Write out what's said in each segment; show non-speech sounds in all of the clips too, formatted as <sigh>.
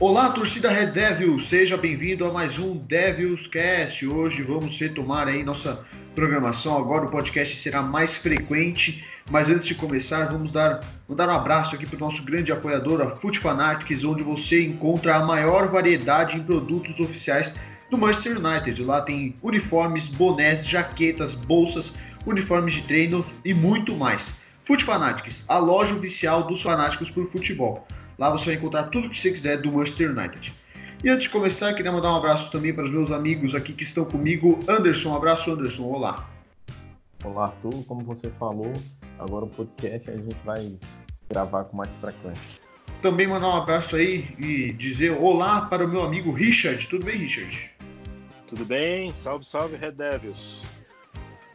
Olá, torcida Red Devil, seja bem-vindo a mais um Devils Cast. Hoje vamos retomar aí nossa programação. Agora o podcast será mais frequente, mas antes de começar, vamos dar, um abraço aqui para o nosso grande apoiador, a Foot Fanatics, onde você encontra a maior variedade em produtos oficiais do Manchester United. Lá tem uniformes, bonés, jaquetas, bolsas, uniformes de treino e muito mais. Foot Fanatics, a loja oficial dos fanáticos por futebol. Lá você vai encontrar tudo que você quiser do Manchester United. E antes de começar, queria mandar um abraço também para os meus amigos aqui que estão comigo. Anderson, um abraço, Anderson. Olá. Olá, Arthur. Como você falou, agora o podcast a gente vai gravar com mais frequência. Também mandar um abraço aí e dizer olá para o meu amigo Richard. Tudo bem, Richard? Tudo bem? Salve, salve, Red Devils.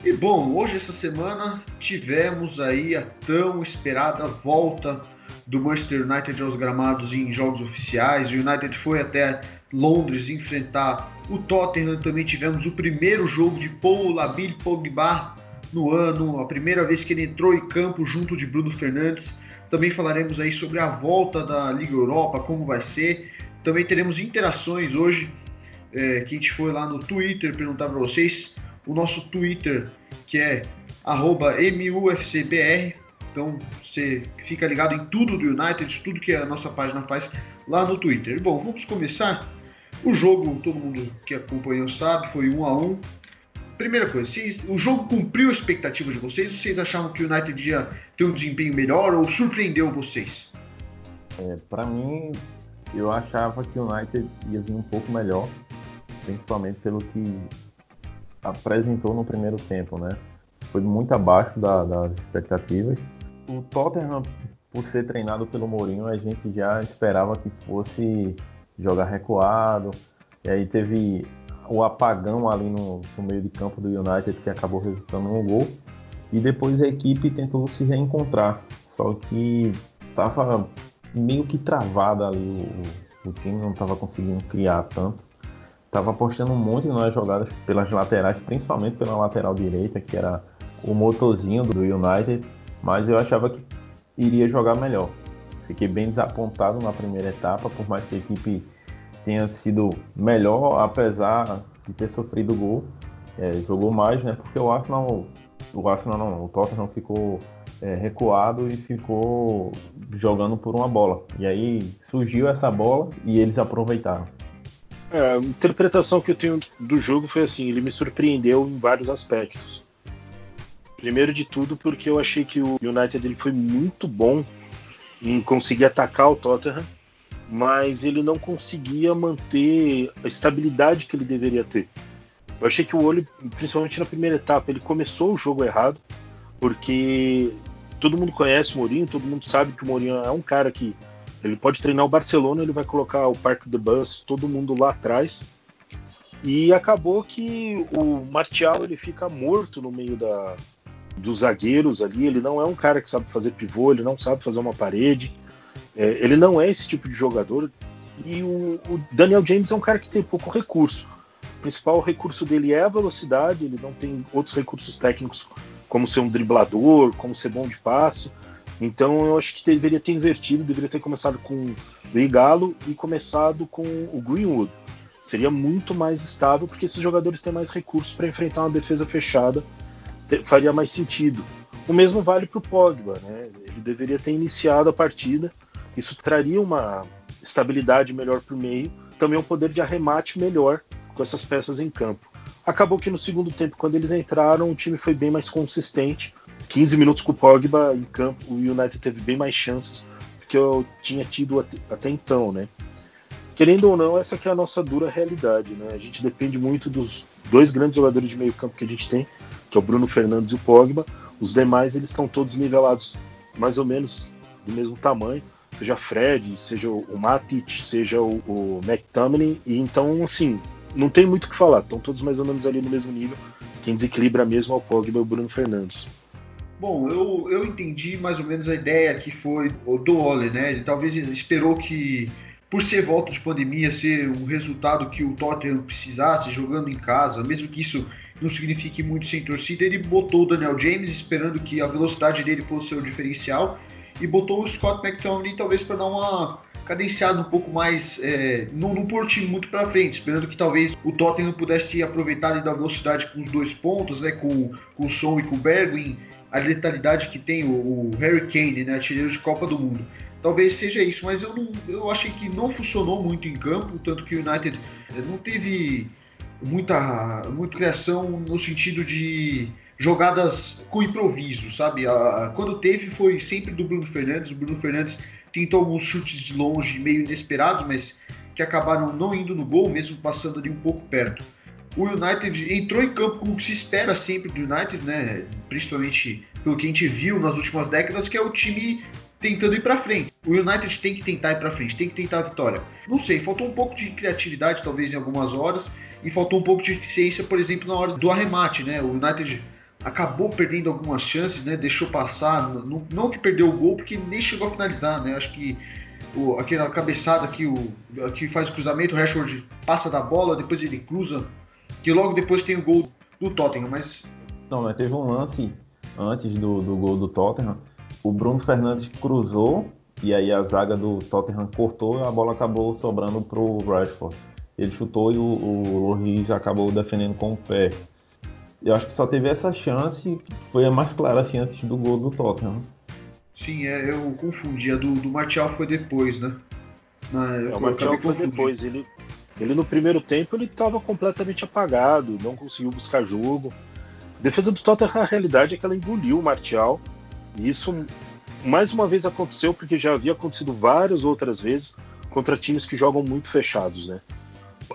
E bom, hoje, essa semana, tivemos aí a tão esperada volta do Manchester United aos gramados em jogos oficiais. O United foi até Londres enfrentar o Tottenham. Também tivemos o primeiro jogo de Paul Labille Pogba no ano, a primeira vez que ele entrou em campo junto de Bruno Fernandes. Também falaremos aí sobre a volta da Liga Europa, como vai ser. Também teremos interações hoje, é, que a gente foi lá no Twitter perguntar para vocês. O nosso Twitter, que é MUFCBR, então você fica ligado em tudo do United, tudo que a nossa página faz lá no Twitter. Bom, vamos começar. O jogo, todo mundo que acompanhou sabe, foi um a um. Primeira coisa, vocês, o jogo cumpriu a expectativa de vocês? Vocês achavam que o United ia ter um desempenho melhor ou surpreendeu vocês? É, Para mim, eu achava que o United ia vir um pouco melhor, principalmente pelo que apresentou no primeiro tempo, né? Foi muito abaixo da, das expectativas o Tottenham, por ser treinado pelo Mourinho, a gente já esperava que fosse jogar recuado. E aí teve o apagão ali no, no meio de campo do United que acabou resultando no gol. E depois a equipe tentou se reencontrar. Só que estava meio que travada ali o, o time, não estava conseguindo criar tanto. Tava apostando muito nas jogadas pelas laterais, principalmente pela lateral direita, que era o motorzinho do United mas eu achava que iria jogar melhor. Fiquei bem desapontado na primeira etapa, por mais que a equipe tenha sido melhor, apesar de ter sofrido gol. É, jogou mais, né? Porque o Arsenal, o Arsenal não, o Tottenham ficou é, recuado e ficou jogando por uma bola. E aí surgiu essa bola e eles aproveitaram. É, a interpretação que eu tenho do jogo foi assim, ele me surpreendeu em vários aspectos. Primeiro de tudo porque eu achei que o United ele foi muito bom em conseguir atacar o Tottenham, mas ele não conseguia manter a estabilidade que ele deveria ter. Eu achei que o olho, principalmente na primeira etapa, ele começou o jogo errado, porque todo mundo conhece o Mourinho, todo mundo sabe que o Mourinho é um cara que ele pode treinar o Barcelona, ele vai colocar o Parque de Bus, todo mundo lá atrás. E acabou que o Martial ele fica morto no meio da, dos zagueiros ali. Ele não é um cara que sabe fazer pivô, ele não sabe fazer uma parede. É, ele não é esse tipo de jogador. E o, o, Daniel James é um cara que tem pouco recurso. O principal recurso dele é a velocidade, ele não tem outros recursos técnicos, como ser um driblador, como ser bom de passe. Então eu acho que deveria ter invertido, deveria ter começado com o Igalo e começado com o Greenwood. Seria muito mais estável, porque esses jogadores têm mais recursos para enfrentar uma defesa fechada faria mais sentido. O mesmo vale para o Pogba, né? Ele deveria ter iniciado a partida. Isso traria uma estabilidade melhor para o meio, também um poder de arremate melhor com essas peças em campo. Acabou que no segundo tempo, quando eles entraram, o time foi bem mais consistente. 15 minutos com o Pogba em campo, o United teve bem mais chances que eu tinha tido até, até então, né? Querendo ou não, essa é a nossa dura realidade, né? A gente depende muito dos dois grandes jogadores de meio campo que a gente tem, que é o Bruno Fernandes e o Pogba. Os demais eles estão todos nivelados mais ou menos do mesmo tamanho, seja Fred, seja o Matic, seja o, o McTominay, e então assim, não tem muito o que falar, estão todos mais ou menos ali no mesmo nível. Quem desequilibra mesmo é o Pogba e o Bruno Fernandes. Bom, eu, eu entendi mais ou menos a ideia que foi do Ole, né? Ele talvez esperou que, por ser volta de pandemia, ser um resultado que o Tottenham precisasse, jogando em casa, mesmo que isso não signifique muito sem torcida, ele botou o Daniel James esperando que a velocidade dele fosse o diferencial e botou o Scott McTominay talvez para dar uma cadenciado um pouco mais, é, não, não muito para frente, esperando que talvez o Tottenham pudesse aproveitar da velocidade com os dois pontos, né, com, com o Son e com o Bergwijn, a letalidade que tem o, o Harry Kane, né, artilheiro de Copa do Mundo. Talvez seja isso, mas eu, não, eu achei que não funcionou muito em campo, tanto que o United é, não teve muita, muita criação no sentido de jogadas com improviso, sabe? A, quando teve foi sempre do Bruno Fernandes. O Bruno Fernandes tentou alguns chutes de longe meio inesperados, mas que acabaram não indo no gol, mesmo passando ali um pouco perto. O United entrou em campo com o que se espera sempre do United, né? Principalmente pelo que a gente viu nas últimas décadas, que é o time tentando ir para frente. O United tem que tentar ir para frente, tem que tentar a vitória. Não sei, faltou um pouco de criatividade talvez em algumas horas e faltou um pouco de eficiência, por exemplo, na hora do arremate, né? O United acabou perdendo algumas chances, né? Deixou passar, não, não que perdeu o gol, porque nem chegou a finalizar, né? Acho que o, aquela cabeçada que, o, que faz o cruzamento, o Rashford passa da bola, depois ele cruza, que logo depois tem o gol do Tottenham, mas... Não, mas teve um lance antes do, do gol do Tottenham, o Bruno Fernandes cruzou, e aí a zaga do Tottenham cortou e a bola acabou sobrando pro Rashford. Ele chutou e o, o Loris acabou defendendo com o pé. Eu acho que só teve essa chance, foi a mais clara assim antes do gol do Tottenham. Sim, é, eu confundi. A do, do Martial foi depois, né? Na, é, o Martial foi depois. Ele, ele no primeiro tempo ele estava completamente apagado, não conseguiu buscar jogo. A defesa do Tottenham, a realidade é que ela engoliu o Martial. E isso mais uma vez aconteceu porque já havia acontecido várias outras vezes contra times que jogam muito fechados, né?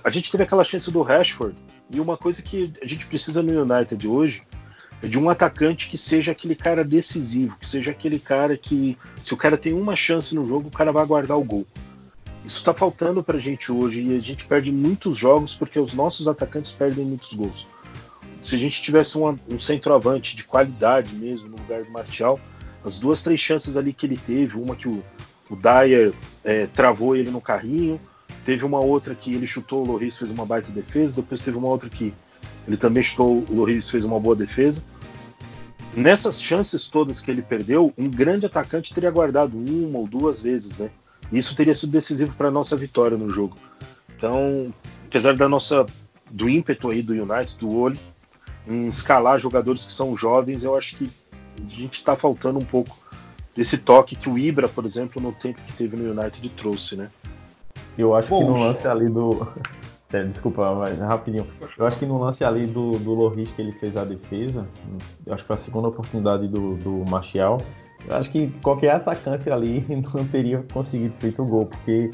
A gente teve aquela chance do Rashford e uma coisa que a gente precisa no United hoje é de um atacante que seja aquele cara decisivo, que seja aquele cara que, se o cara tem uma chance no jogo, o cara vai guardar o gol. Isso está faltando para a gente hoje e a gente perde muitos jogos porque os nossos atacantes perdem muitos gols. Se a gente tivesse um, um centroavante de qualidade mesmo no lugar do Martial, as duas, três chances ali que ele teve, uma que o, o Dyer é, travou ele no carrinho, Teve uma outra que ele chutou, o Loris fez uma baita defesa. Depois teve uma outra que ele também chutou, o Loris fez uma boa defesa. Nessas chances todas que ele perdeu, um grande atacante teria guardado uma ou duas vezes, né? Isso teria sido decisivo para a nossa vitória no jogo. Então, apesar da nossa do ímpeto aí do United, do olho, em escalar jogadores que são jovens, eu acho que a gente está faltando um pouco desse toque que o Ibra, por exemplo, no tempo que teve no United trouxe, né? Eu acho que no lance ali do. <laughs> É, desculpa, mas rapidinho. Eu acho que no lance ali do, do Loris que ele fez a defesa, eu acho que foi a segunda oportunidade do, do Martial. Eu acho que qualquer atacante ali <laughs> não teria conseguido feito o gol, porque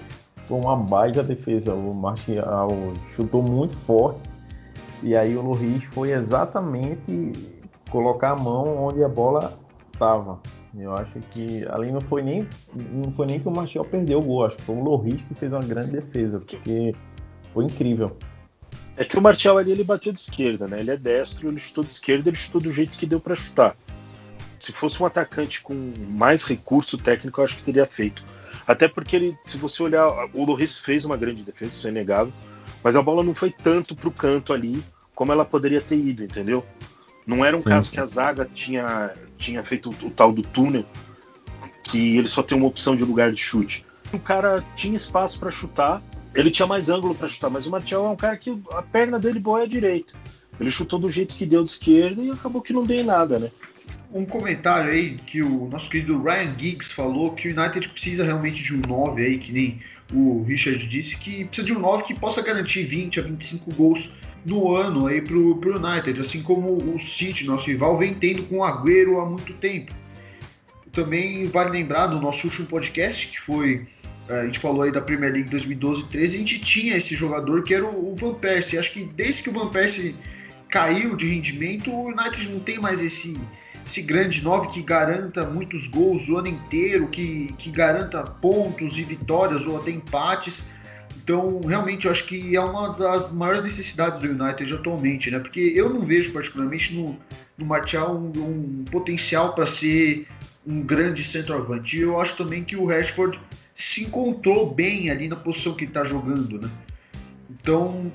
foi uma baita defesa. O Martial chutou muito forte. E aí o Loris foi exatamente colocar a mão onde a bola estava. Eu acho que ali não foi nem não foi nem que o Martial perdeu o gol, acho que foi o Loris que fez uma grande defesa, porque foi incrível. É que o Martial ali ele bateu de esquerda, né? Ele é destro, ele chutou de esquerda, ele chutou do jeito que deu para chutar. Se fosse um atacante com mais recurso técnico, eu acho que teria feito. Até porque ele, se você olhar, o Loris fez uma grande defesa, isso é inegável, mas a bola não foi tanto pro canto ali como ela poderia ter ido, entendeu? Não era um sim, caso que a zaga tinha, tinha feito o, o tal do túnel, que ele só tem uma opção de lugar de chute. O cara tinha espaço para chutar, ele tinha mais ângulo para chutar, mas o Martial é um cara que a perna dele boa é direita. Ele chutou do jeito que deu de esquerda e acabou que não deu em nada, né? Um comentário aí que o nosso querido Ryan Giggs falou que o United precisa realmente de um 9 aí, que nem o Richard disse, que precisa de um 9 que possa garantir 20 a 25 gols no ano aí pro, pro United, assim como o City, nosso rival, vem tendo com o Agüero há muito tempo. Também vale lembrar do nosso último podcast, que foi a gente falou aí da Premier League 2012 13, a gente tinha esse jogador que era o, Van Persie. Acho que desde que o Van Persie caiu de rendimento, o United não tem mais esse, esse grande 9 que garanta muitos gols o ano inteiro, que, que garanta pontos e vitórias ou até empates. Então, realmente, eu acho que é uma das maiores necessidades do United atualmente, né? Porque eu não vejo particularmente no, no Martial um, um potencial para ser um grande centroavante. E eu acho também que o Rashford se encontrou bem ali na posição que está jogando, né? Então,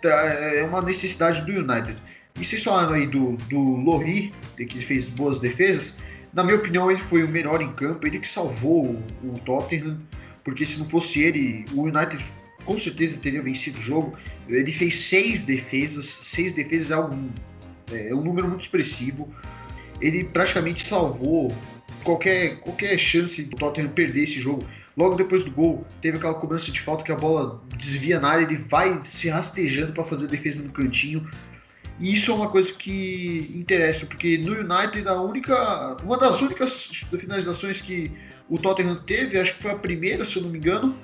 tá, é uma necessidade do United. E vocês falaram aí do, do Lohri, que fez boas defesas. Na minha opinião, ele foi o melhor em campo, ele que salvou o, o Tottenham porque se não fosse ele, o United com certeza teria vencido o jogo. Ele fez seis defesas, seis defesas é um, é um número muito expressivo. Ele praticamente salvou qualquer, qualquer chance do Tottenham perder esse jogo. Logo depois do gol, teve aquela cobrança de falta que a bola desvia na área, ele vai se rastejando para fazer a defesa no cantinho. E isso é uma coisa que interessa, porque no United a única, uma das únicas finalizações que o Tottenham teve, acho que foi a primeira, se eu não me engano,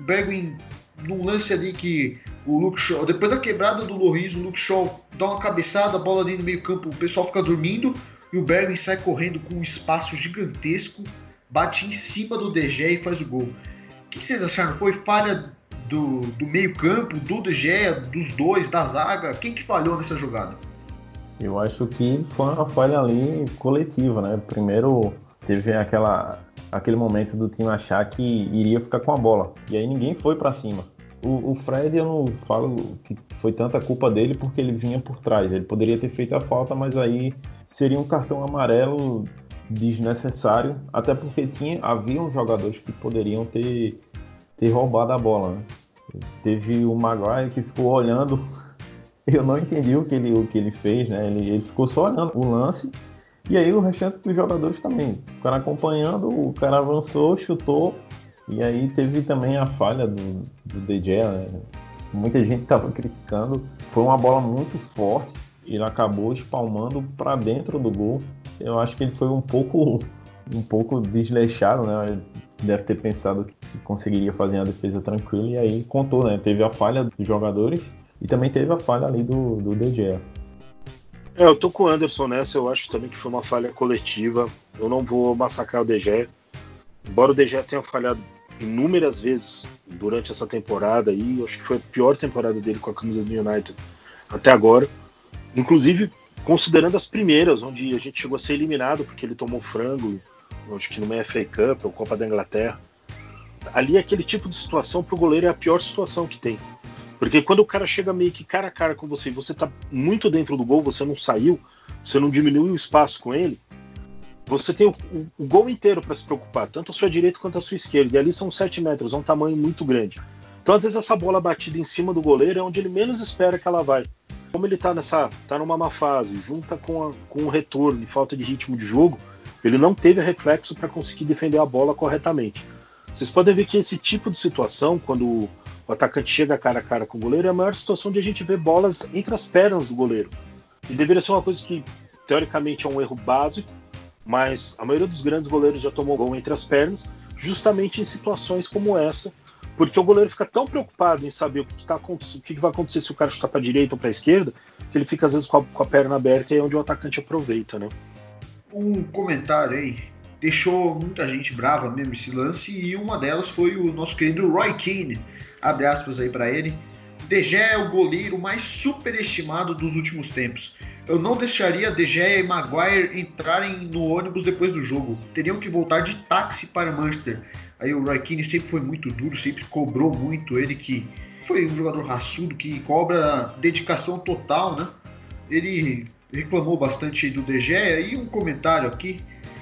o Bergwijn num lance ali que o Luke Shaw, depois da quebrada do Loris, o Luke Shaw dá uma cabeçada, a bola ali no meio campo, o pessoal fica dormindo e o Bergwijn sai correndo com um espaço gigantesco, bate em cima do DG e faz o gol. O que vocês acharam? Foi falha do, do meio-campo, do Gea, dos dois, da zaga? Quem que falhou nessa jogada? Eu acho que foi uma falha ali coletiva, né? Primeiro teve aquela, aquele momento do time achar que iria ficar com a bola. E aí ninguém foi para cima. O, o, Fred, eu não falo que foi tanta culpa dele porque ele vinha por trás. Ele poderia ter feito a falta, mas aí seria um cartão amarelo desnecessário, até porque tinha, haviam jogadores que poderiam ter ter roubado a bola. Né? Teve o Maguire que ficou olhando, <laughs> eu não entendi o que ele, o que ele fez, né? Ele, ele ficou só olhando o lance e aí o restante dos jogadores também. O cara acompanhando, o cara avançou, chutou e aí teve também a falha do, do DJ, né? Muita gente estava criticando. Foi uma bola muito forte. Ele acabou espalmando para dentro do gol. Eu acho que ele foi um pouco um pouco desleixado, né? deve ter pensado que conseguiria fazer a defesa tranquila e aí contou, né? Teve a falha dos jogadores e também teve a falha ali do, do DG. É, eu tô com o Anderson nessa, eu acho também que foi uma falha coletiva. Eu não vou massacrar o DG. Embora o DG tenha falhado inúmeras vezes durante essa temporada eu acho que foi a pior temporada dele com a camisa do United até agora. Inclusive, considerando as primeiras, onde a gente chegou a ser eliminado porque ele tomou frango acho que numa FA Cup ou Copa da Inglaterra. Ali aquele tipo de situação para o goleiro é a pior situação que tem. Porque quando o cara chega meio que cara a cara com você e você está muito dentro do gol, você não saiu, você não diminuiu o espaço com ele, você tem o, o, o gol inteiro para se preocupar, tanto a sua direita quanto a sua esquerda. E ali são 7 metros, é um tamanho muito grande. Então, às vezes, essa bola batida em cima do goleiro é onde ele menos espera que ela vai. Como ele está nessa, tá numa má fase, junta com, a, com o retorno e falta de ritmo de jogo, ele não teve reflexo para conseguir defender a bola corretamente. Vocês podem ver que esse tipo de situação, quando o atacante chega cara a cara com o goleiro, é a maior situação de a gente ver bolas entre as pernas do goleiro. E deveria ser uma coisa que, teoricamente, é um erro básico, mas a maioria dos grandes goleiros já tomou gol entre as pernas, justamente em situações como essa, porque o goleiro fica tão preocupado em saber o que, tá, o que vai acontecer se o cara chutar para a direita ou para a esquerda, que ele fica às vezes com a, com a perna aberta e é onde o atacante aproveita, né? um comentário aí deixou muita gente brava mesmo esse lance e uma delas foi o nosso querido Roy Keane, abre aspas aí para ele. De Gea é o goleiro mais superestimado dos últimos tempos. Eu não deixaria De Gea e Maguire entrarem no ônibus depois do jogo. Teriam que voltar de táxi para Manchester. Aí o Roy Keane sempre foi muito duro, sempre cobrou muito ele que foi um jogador raçudo que cobra dedicação total, né? Ele reclamou bastante do De Gea e um comentário aqui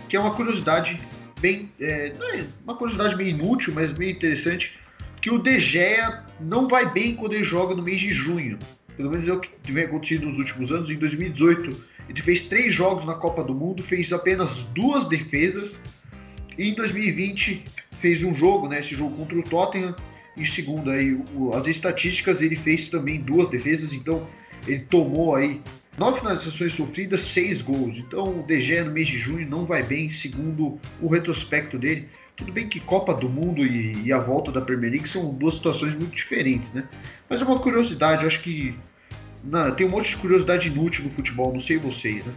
que é uma curiosidade bem é, é, uma curiosidade bem inútil, mas bem interessante que o De Gea não vai bem quando ele joga no mês de junho. Pelo menos é o que vem acontecido nos últimos anos. Em 2018 ele fez três jogos na Copa do Mundo, fez apenas duas defesas e em 2020 fez um jogo, né, esse jogo contra o Tottenham. E segundo aí o, as estatísticas, ele fez também duas defesas, então ele tomou aí Nove finalizações sofridas, seis gols. Então o DG no mês de junho não vai bem, segundo o retrospecto dele. Tudo bem que Copa do Mundo e, e, a volta da Premier League são duas situações muito diferentes, né? Mas é uma curiosidade, eu acho que não, tem um monte de curiosidade inútil no futebol, não sei vocês, né?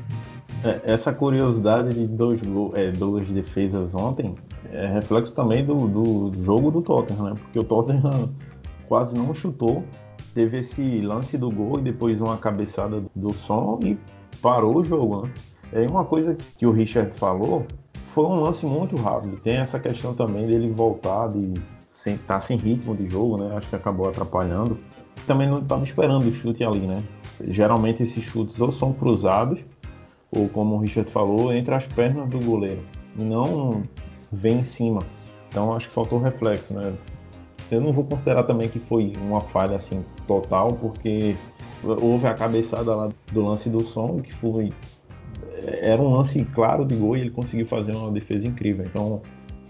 É, essa curiosidade de dois, é, duas defesas ontem é reflexo também do, do jogo do Tottenham, né? Porque o Tottenham <laughs> quase não chutou teve esse lance do gol e depois uma cabeçada do som e parou o jogo, né? É uma coisa que o Richard falou, foi um lance muito rápido. Tem essa questão também dele voltar de sem, tá sem ritmo de jogo, né? Acho que acabou atrapalhando. Também não estava esperando o chute ali, né? Geralmente esses chutes ou são cruzados ou como o Richard falou, entre as pernas do goleiro e não vem em cima. Então acho que faltou reflexo, né? Eu não vou considerar também que foi uma falha assim total, porque houve a cabeçada lá do lance do som, que foi era um lance claro de gol e ele conseguiu fazer uma defesa incrível. Então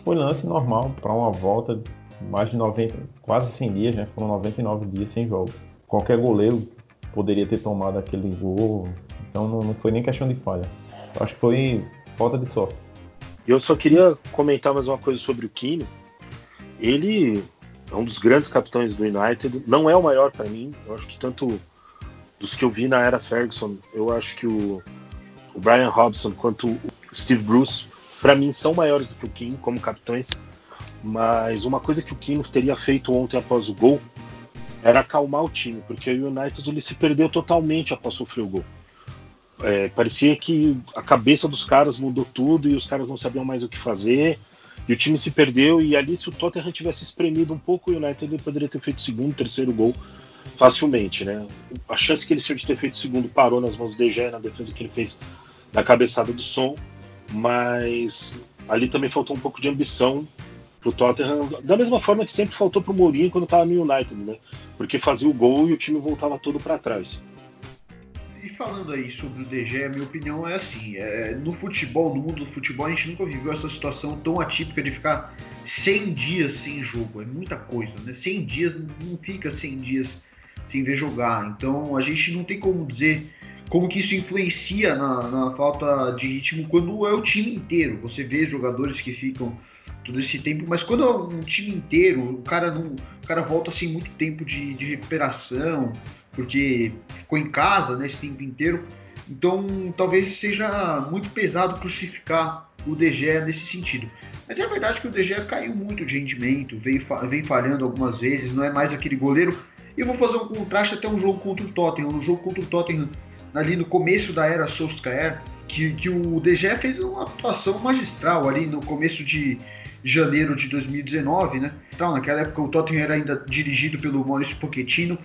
foi lance normal para uma volta mais de 90, quase 100 dias, né? Foram 99 dias sem jogo. Qualquer goleiro poderia ter tomado aquele gol, então não, não foi nem questão de falha. Eu acho que foi falta de sorte. Eu só queria comentar mais uma coisa sobre o Kino. Ele é um dos grandes capitães do United, não é o maior para mim. Eu acho que tanto dos que eu vi na era Ferguson, eu acho que o, o Brian Robson quanto o Steve Bruce, para mim, são maiores do que o Kim como capitães. Mas uma coisa que o Kim teria feito ontem após o gol era acalmar o time, porque o United ele se perdeu totalmente após sofrer o gol. É, parecia que a cabeça dos caras mudou tudo e os caras não sabiam mais o que fazer. E o time se perdeu. E ali, se o Tottenham tivesse espremido um pouco o United, ele poderia ter feito o segundo, terceiro gol facilmente. Né? A chance que ele tinha de ter feito o segundo parou nas mãos do De Gea, na defesa que ele fez da cabeçada do som. Mas ali também faltou um pouco de ambição pro Tottenham, da mesma forma que sempre faltou pro Mourinho quando estava no United, né? Porque fazia o gol e o time voltava todo para trás e falando aí sobre o DG, a minha opinião é assim: é, no futebol, no mundo do futebol, a gente nunca viveu essa situação tão atípica de ficar 100 dias sem jogo. É muita coisa, né? 100 dias não fica 100 dias sem ver jogar. Então a gente não tem como dizer como que isso influencia na, na falta de ritmo quando é o time inteiro. Você vê jogadores que ficam todo esse tempo, mas quando é um time inteiro, o cara não, o cara volta assim muito tempo de, de recuperação, porque ficou em casa né, esse tempo inteiro. Então, talvez seja muito pesado crucificar o DG nesse sentido. Mas é verdade que o DG caiu muito de rendimento, vem, vem falhando algumas vezes, não é mais aquele goleiro. E eu vou fazer um contraste até um jogo contra o Tottenham. Um jogo contra o Tottenham, ali no começo da era Solskjaer, que, que o DG fez uma atuação magistral ali no começo de janeiro de 2019, né? Então, naquela época o Tottenham era ainda dirigido pelo Maurício Pochettino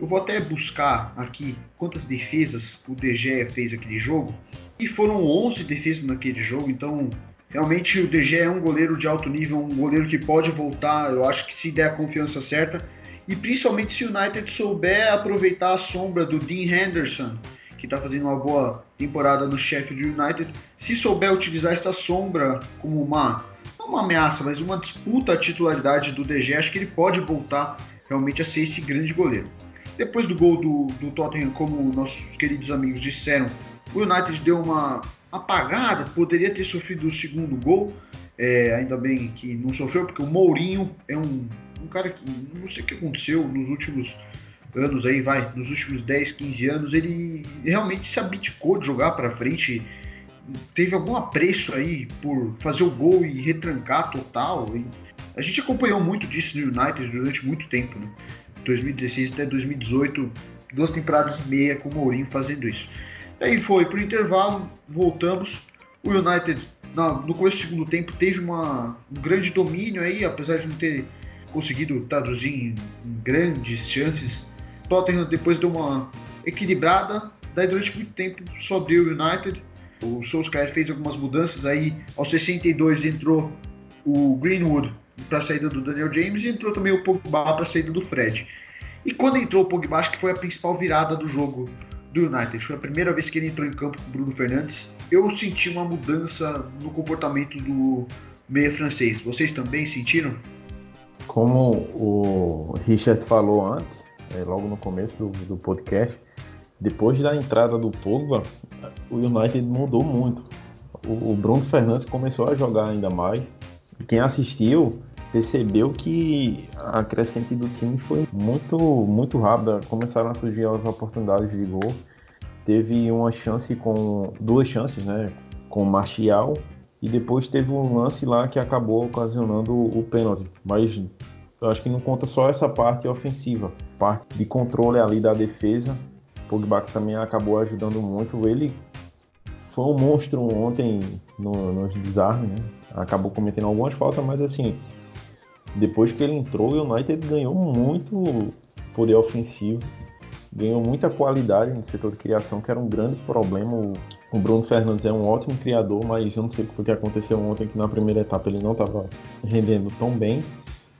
eu vou até buscar aqui quantas defesas o DG fez aquele jogo. E foram 11 defesas naquele jogo, então realmente o DG é um goleiro de alto nível, um goleiro que pode voltar, eu acho que se der a confiança certa. E principalmente se o United souber aproveitar a sombra do Dean Henderson, que está fazendo uma boa temporada no Sheffield United, se souber utilizar essa sombra como uma, não uma ameaça, mas uma disputa à titularidade do DG, acho que ele pode voltar realmente a ser esse grande goleiro. Depois do gol do, do Tottenham, como nossos queridos amigos disseram, o United deu uma apagada, poderia ter sofrido o segundo gol, é, ainda bem que não sofreu, porque o Mourinho é um, um cara que não sei o que aconteceu nos últimos anos aí, vai, nos últimos 10, 15 anos, ele realmente se abdicou de jogar para frente, teve algum apreço aí por fazer o gol e retrancar total. E a gente acompanhou muito disso no United durante muito tempo, né? 2016 até 2018, duas temporadas e meia com o Mourinho fazendo isso. Aí foi para o intervalo, voltamos. O United, no começo do segundo tempo, teve uma, um grande domínio aí, apesar de não ter conseguido traduzir em, em grandes chances. Tottenham depois deu uma equilibrada, daí durante muito tempo só deu o United. O Solskjaer fez algumas mudanças aí, aos 62 entrou o Greenwood para a saída do Daniel James e entrou também o Pogba para a saída do Fred. E quando entrou o Pogba, acho que foi a principal virada do jogo do United. Foi a primeira vez que ele entrou em campo com o Bruno Fernandes. Eu senti uma mudança no comportamento do meia francês. Vocês também sentiram? Como o Richard falou antes, é, logo no começo do, do podcast, depois da entrada do Pogba, o United mudou muito. O, o Bruno Fernandes começou a jogar ainda mais. Quem assistiu percebeu que a crescente do time foi muito, muito rápida. Começaram a surgir as oportunidades de gol. Teve uma chance com duas chances, né, com o Martial e depois teve um lance lá que acabou ocasionando o pênalti. Mas eu acho que não conta só essa parte ofensiva, parte de controle ali da defesa. O Pogba também acabou ajudando muito. Ele foi um monstro ontem no, nos desarmes, né? Acabou cometendo algumas faltas, mas assim, depois que ele entrou, o United ganhou muito poder ofensivo, ganhou muita qualidade no setor de criação, que era um grande problema. O Bruno Fernandes é um ótimo criador, mas eu não sei o que foi que aconteceu ontem, que na primeira etapa ele não estava rendendo tão bem.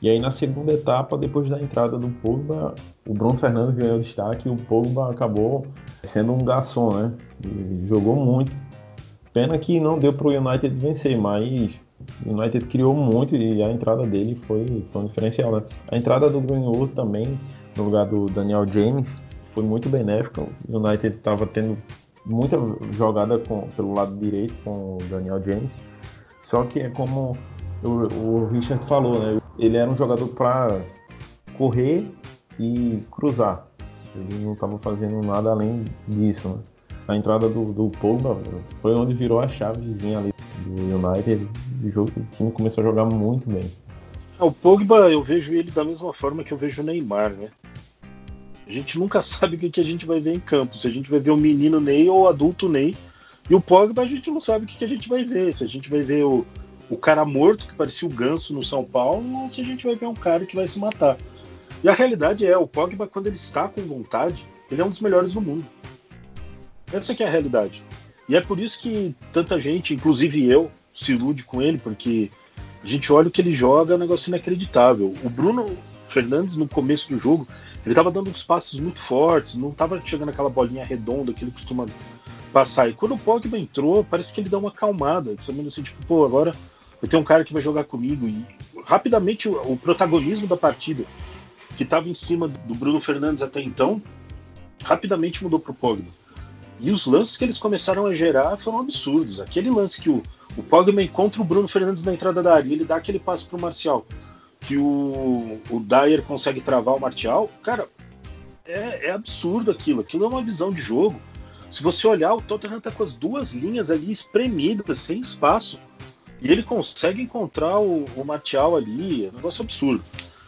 E aí na segunda etapa, depois da entrada do Pogba, o Bruno Fernandes ganhou destaque e o Pogba acabou sendo um garçom, né? E jogou muito. Pena que não deu para o United vencer, mas o United criou muito e a entrada dele foi, foi um diferencial, né? A entrada do Greenwood também, no lugar do Daniel James, foi muito benéfica. O United estava tendo muita jogada com, pelo lado direito com o Daniel James. Só que é como o, o Richard falou, né? Ele era um jogador para correr e cruzar. Ele não estava fazendo nada além disso. Né? A entrada do, do Pogba foi onde virou a chavezinha ali do United. O, jogo, o time começou a jogar muito bem. É, o Pogba, eu vejo ele da mesma forma que eu vejo o Neymar, né? A gente nunca <laughs> sabe o que, a gente vai ver em campo. Se a gente vai ver o menino Ney ou o adulto Ney. E o Pogba a gente não sabe o que a gente vai ver. Se a gente vai ver o, o cara morto que parecia o ganso no São Paulo ou se a gente vai ver um cara que vai se matar. E a realidade é, o Pogba, quando ele está com vontade, ele é um dos melhores do mundo. Essa que é a realidade. E é por isso que tanta gente, inclusive eu, se ilude com ele, porque a gente olha o que ele joga, é um negócio inacreditável. O Bruno Fernandes, no começo do jogo, ele estava dando uns passos muito fortes, não estava chegando aquela bolinha redonda que ele costuma passar. E quando o Pogba entrou, parece que ele dá uma acalmada, sabendo assim, tipo, pô, agora eu tenho um cara que vai jogar comigo. E rapidamente o, o protagonismo da partida, que estava em cima do Bruno Fernandes até então, rapidamente mudou para o Pogba. E os lances que eles começaram a gerar foram absurdos. Aquele lance que o, o Pogba encontra o Bruno Fernandes na entrada da área, ele dá aquele passe para o Marcial que o, o Dyer consegue travar o Martial, cara, é, é, absurdo aquilo. Aquilo é uma visão de jogo. Se você olhar, o Tottenham tá com as duas linhas ali espremidas, sem espaço. E ele consegue encontrar o, o Martial ali. É um negócio absurdo.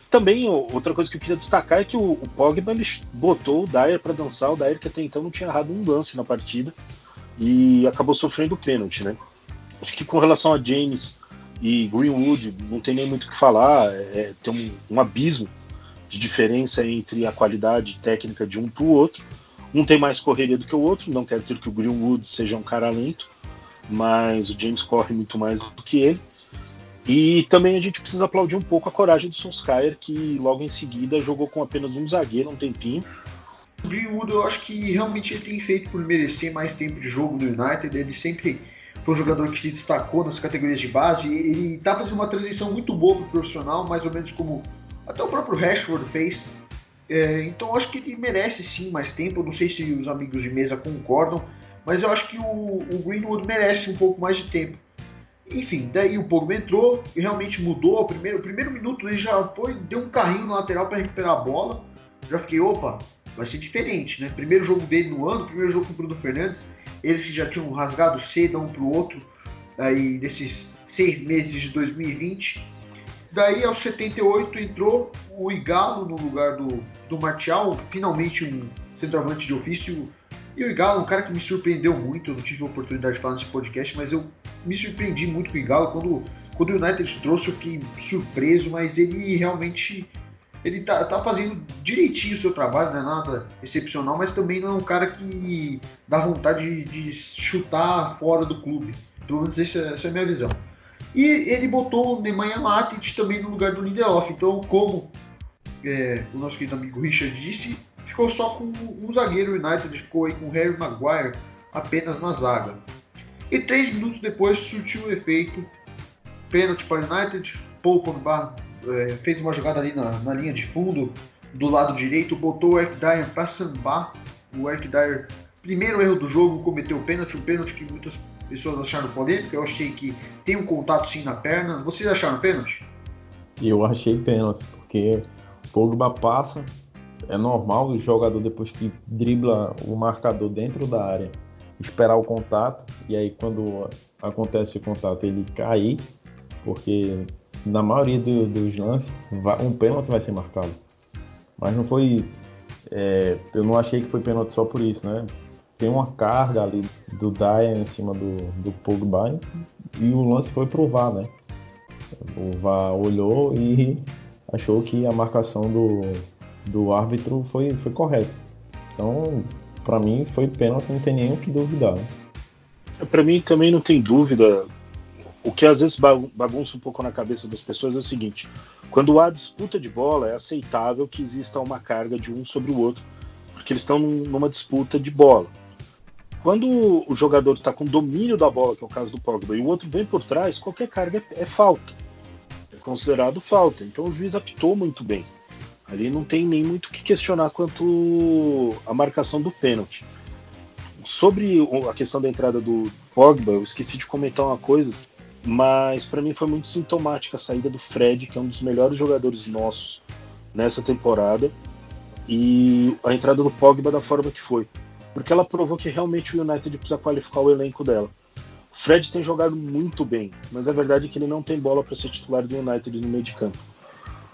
Também, outra coisa que eu queria destacar é que o, o Pogba ele botou o Dyer para dançar. O Dyer que até então não tinha errado um lance na partida. E acabou sofrendo o pênalti, né? Acho que com relação a James e Greenwood, não tem nem muito o que falar, é, tem um, um, abismo de diferença entre a qualidade técnica de um para o outro. Um tem mais correria do que o outro, não quer dizer que o Greenwood seja um cara lento, mas o James corre muito mais do que ele. E também a gente precisa aplaudir um pouco a coragem do Solskjaer, que logo em seguida jogou com apenas um zagueiro um tempinho. O Greenwood, eu acho que realmente ele tem feito por merecer mais tempo de jogo no United. Ele sempre foi um jogador que se destacou nas categorias de base. Ele está fazendo uma transição muito boa para o profissional, mais ou menos como até o próprio Rashford fez. É, então acho que ele merece sim mais tempo. não sei se os amigos de mesa concordam, mas eu acho que o, o Greenwood merece um pouco mais de tempo. Enfim, daí o Pogba entrou e realmente mudou. O primeiro, o primeiro minuto ele já foi, deu um carrinho no lateral para recuperar a bola. Já fiquei, opa, vai ser diferente, né? Primeiro jogo dele no ano, primeiro jogo com o Bruno Fernandes eles já tinham rasgado seda um para o outro aí desses seis meses de 2020. Daí aos 78 entrou o Igalo no lugar do, do Martial, finalmente um centroavante de ofício. E o Igalo, um cara que me surpreendeu muito, eu não tive a oportunidade de falar nesse podcast, mas eu me surpreendi muito com o Igalo. Quando, quando o United trouxe, eu fiquei surpreso, mas ele realmente ele tá, tá fazendo direitinho o seu trabalho, não é nada excepcional, mas também não é um cara que dá vontade de, de chutar fora do clube. Pelo menos essa, essa, é a minha visão. E ele botou o Nemanja Matic também no lugar do Lindelof. Então, como é, o nosso querido amigo Richard disse, ficou só com um zagueiro United, ficou aí com o Harry Maguire apenas na zaga. E três minutos depois surtiu o efeito. Pênalti para o United, Paul Pogba é, fez uma jogada ali na, na, linha de fundo, do lado direito, botou o Eric Dyer para sambar. O Eric Dyer, primeiro erro do jogo, cometeu o pênalti, um pênalti que muitas pessoas acharam polêmico. Eu achei que tem um contato sim na perna. Vocês acharam pênalti? Eu achei pênalti, porque o Pogba passa, é normal o jogador depois que dribla o marcador dentro da área esperar o contato e aí quando acontece o contato ele cair porque na maioria do, dos lances, um pênalti vai ser marcado. Mas não foi. É, eu não achei que foi pênalti só por isso, né? Tem uma carga ali do Dyer em cima do, do Pogba e o lance foi pro VAR, né? O VAR olhou e achou que a marcação do, do árbitro foi, foi correta. Então, para mim, foi pênalti, não tem nenhum que duvidar. Né? Para mim também não tem dúvida. O que às vezes bagunça um pouco na cabeça das pessoas é o seguinte: quando há disputa de bola, é aceitável que exista uma carga de um sobre o outro, porque eles estão numa disputa de bola. Quando o jogador está com domínio da bola, que é o caso do Pogba, e o outro vem por trás, qualquer carga é, é falta. É considerado falta. Então o juiz apitou muito bem. Ali não tem nem muito o que questionar quanto a marcação do pênalti. Sobre a questão da entrada do Pogba, eu esqueci de comentar uma coisa, mas para mim foi muito sintomática a saída do Fred, que é um dos melhores jogadores nossos nessa temporada, e a entrada do Pogba da forma que foi. Porque ela provou que realmente o United precisa qualificar o elenco dela. O Fred tem jogado muito bem, mas a verdade é que ele não tem bola para ser titular do United no meio de campo.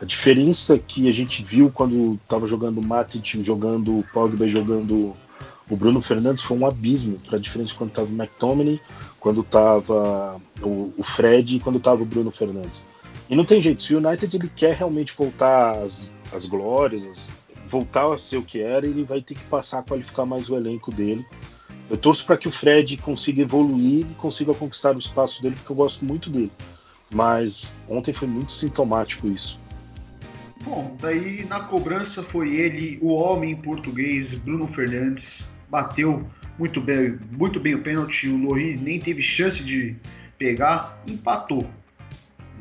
A diferença que a gente viu quando estava jogando o Matic, jogando o Pogba, jogando o Bruno Fernandes foi um abismo para a diferença quando estava o McTominay, quando estava o, o, Fred e quando estava o Bruno Fernandes. E não tem jeito, se o United ele quer realmente voltar às, às glórias, às, voltar a ser o que era, ele vai ter que passar a qualificar mais o elenco dele. Eu torço para que o Fred consiga evoluir e consiga conquistar o espaço dele, porque eu gosto muito dele. Mas ontem foi muito sintomático isso. Bom, daí na cobrança foi ele, o homem português, Bruno Fernandes, bateu muito bem, muito bem o pênalti, o Lohri nem teve chance de pegar, empatou.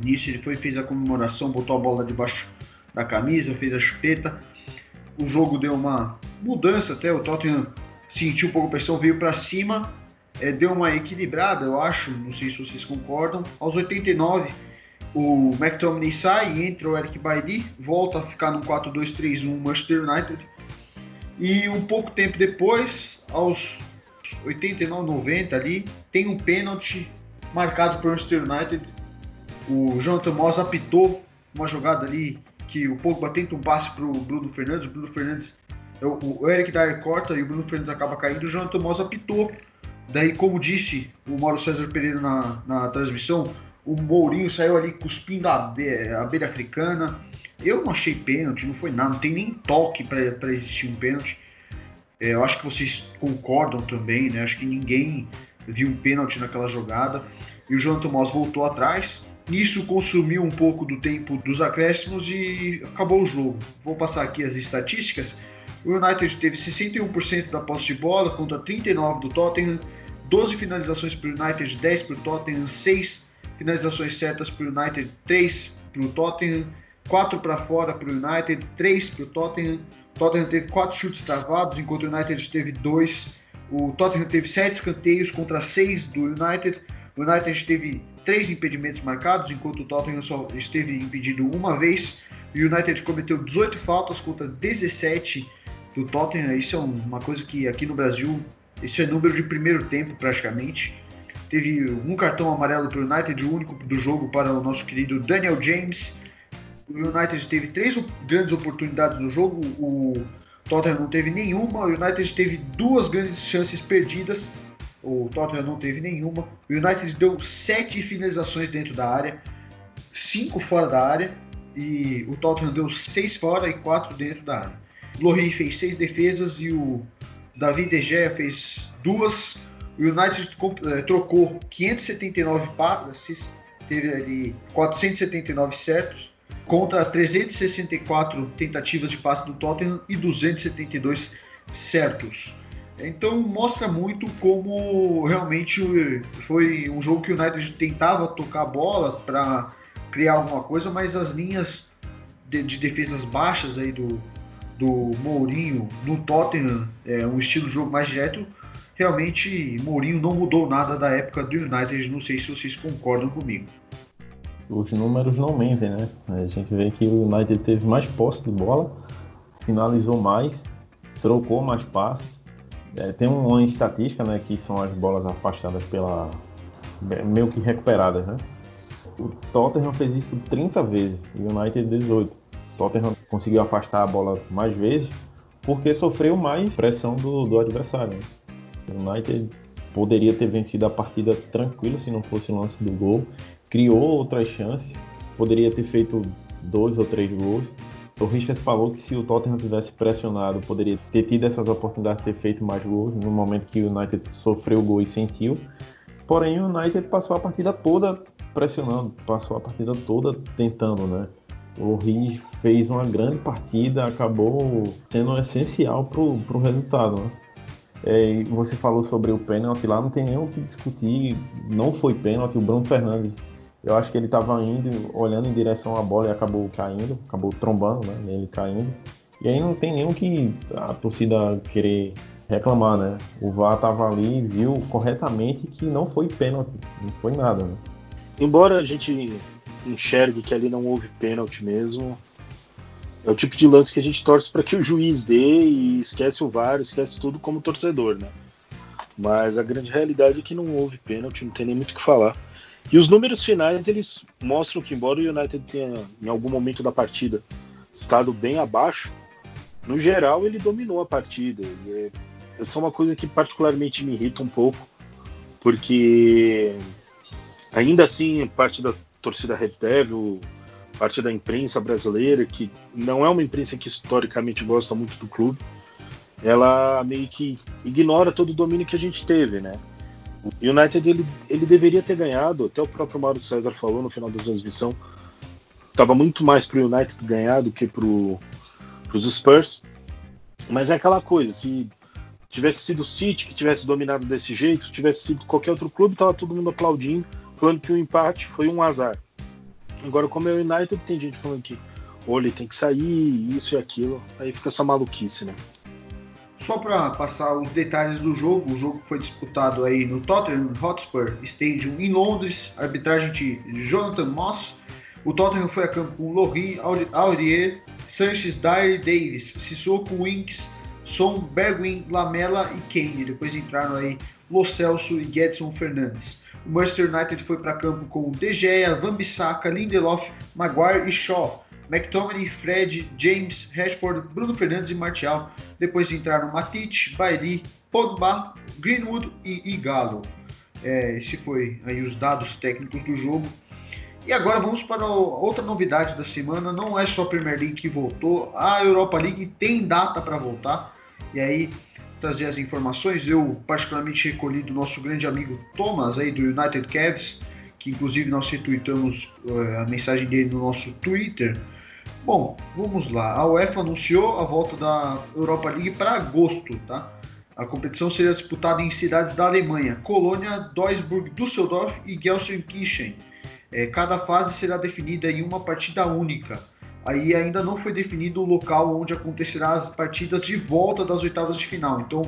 Nisso ele foi, fez a comemoração, botou a bola debaixo da camisa, fez a chupeta. O jogo deu uma mudança até, o Tottenham sentiu um pouco a pressão, veio para cima, é, deu uma equilibrada, eu acho, não sei se vocês concordam. Aos 89 o McTominay sai entra o Eric Bailly, volta a ficar no 4-2-3-1 Manchester United. E um pouco tempo depois, aos 89, 90 ali, tem um pênalti marcado por Manchester United. O Jonathan Moss apitou uma jogada ali que o Pogba tenta um passe para o Bruno Fernandes, o Bruno Fernandes, o Eric Dyer corta e o Bruno Fernandes acaba caindo, o Jonathan Moss apitou. Daí, como disse o Mauro César Pereira na, na transmissão, o Mourinho saiu ali cuspindo a abelha, africana. Eu não achei pênalti, não foi nada, não tem nem toque para existir um pênalti. É, eu acho que vocês concordam também, né? Acho que ninguém viu um pênalti naquela jogada. E o João Tomás voltou atrás. Isso consumiu um pouco do tempo dos acréscimos e acabou o jogo. Vou passar aqui as estatísticas. O United teve 61% da posse de bola contra 39% do Tottenham, 12 finalizações para o United, 10 para o Tottenham, 6 finalizações certas para o United, 3 para o Tottenham, 4 para fora para o United, 3 para o Tottenham. O Tottenham teve 4 chutes travados, enquanto o United teve 2. O Tottenham teve 7 escanteios contra 6 do United. O United teve 3 impedimentos marcados, enquanto o Tottenham só esteve impedido uma vez. O United cometeu 18 faltas contra 17 do Tottenham. Isso é uma coisa que aqui no Brasil, isso é número de primeiro tempo praticamente. Teve um cartão amarelo para o United, o único do jogo para o nosso querido Daniel James. O United teve três grandes oportunidades no jogo, o Tottenham não teve nenhuma. O United teve duas grandes chances perdidas, o Tottenham não teve nenhuma. O United deu sete finalizações dentro da área, cinco fora da área, e o Tottenham deu seis fora e quatro dentro da área. Lohri fez seis defesas e o David De Gea fez duas o United eh, trocou 579 passes, teve ali 479 certos, contra 364 tentativas de passe do Tottenham e 272 certos. Então mostra muito como realmente foi um jogo que o United tentava tocar a bola para criar alguma coisa, mas as linhas de, de, defesas baixas aí do, do Mourinho no Tottenham, é, um estilo de jogo mais direto, realmente Mourinho não mudou nada da época do United. Não sei se vocês concordam comigo. Os números não mentem, né? A gente vê que o United teve mais posse de bola, finalizou mais, trocou mais passes. É, tem uma estatística, né, que são as bolas afastadas pela meio que recuperadas, né? O Tottenham fez isso 30 vezes e o United 18. O Tottenham conseguiu afastar a bola mais vezes porque sofreu mais pressão do, do adversário. Né? O United poderia ter vencido a partida tranquilo se não fosse o lance do gol. Criou outras chances, poderia ter feito dois ou três gols. O Richard falou que se o Tottenham tivesse pressionado, poderia ter tido essas oportunidades de ter feito mais gols no momento que o United sofreu o gol e sentiu. Porém, o United passou a partida toda pressionando, passou a partida toda tentando, né? O Riz fez uma grande partida, acabou sendo essencial para o resultado. Né? É, você falou sobre o pênalti lá, não tem nem o que discutir, não foi pênalti. O Bruno Fernandes, eu acho que ele estava indo, olhando em direção à bola e acabou caindo, acabou trombando, né? Ele caindo. E aí não tem nem o que a torcida querer reclamar, né? O VAR estava ali e viu corretamente que não foi pênalti, não foi nada, né? Embora a gente enxergue que ali não houve pênalti mesmo, é o tipo de lance que a gente torce para que o juiz dê e esquece o VAR, esquece tudo como torcedor, né? Mas a grande realidade é que não houve pênalti, não tem nem muito o que falar. E os números finais, eles mostram que embora o United tenha, em algum momento da partida, estado bem abaixo, no geral ele dominou a partida. E é, essa é uma coisa que particularmente me irrita um pouco, porque ainda assim parte da torcida Red Devil, parte da imprensa brasileira, que não é uma imprensa que historicamente gosta muito do clube, ela meio que ignora todo o domínio que a gente teve, né? O United ele, ele deveria ter ganhado, até o próprio Mauro César falou no final da transmissão, estava muito mais para o United ganhar do que para os Spurs. Mas é aquela coisa, se tivesse sido o City que tivesse dominado desse jeito, tivesse sido qualquer outro clube, tava todo mundo aplaudindo, falando que o empate foi um azar. Agora, como é o United, tem gente falando que ou ele tem que sair, isso e aquilo, aí fica essa maluquice, né? Só para passar os detalhes do jogo, o jogo foi disputado aí no Tottenham Hotspur Stadium em Londres, arbitragem de Jonathan Moss. O Tottenham foi a campo com Lorin, Aurier, Sanches, Dyer, Davis, Sissoko, Winks, Son, Bergwin, Lamela e Kane. Depois entraram aí Lo Celso e Gedson Fernandes. O Manchester United foi para campo com De Gea, Van Bissaka, Lindelof, Maguire e Shaw. McTominay, Fred, James, Rashford, Bruno Fernandes e Martial. Depois entraram Matic, Bailey, Pogba, Greenwood e Igalo. É, esse foi aí os dados técnicos do jogo. E agora vamos para outra novidade da semana. Não é só a Premier League que voltou, a Europa League tem data para voltar. E aí trazer as informações, eu particularmente recolhi do nosso grande amigo Thomas aí do United Cavs, que inclusive nós retweetamos uh, a mensagem dele no nosso Twitter. Bom, vamos lá. A UEFA anunciou a volta da Europa League para agosto, tá? A competição será disputada em cidades da Alemanha: Colônia, Duisburg, Düsseldorf e Gelsenkirchen. É, cada fase será definida em uma partida única. Aí ainda não foi definido o local onde acontecerá as partidas de volta das oitavas de final. Então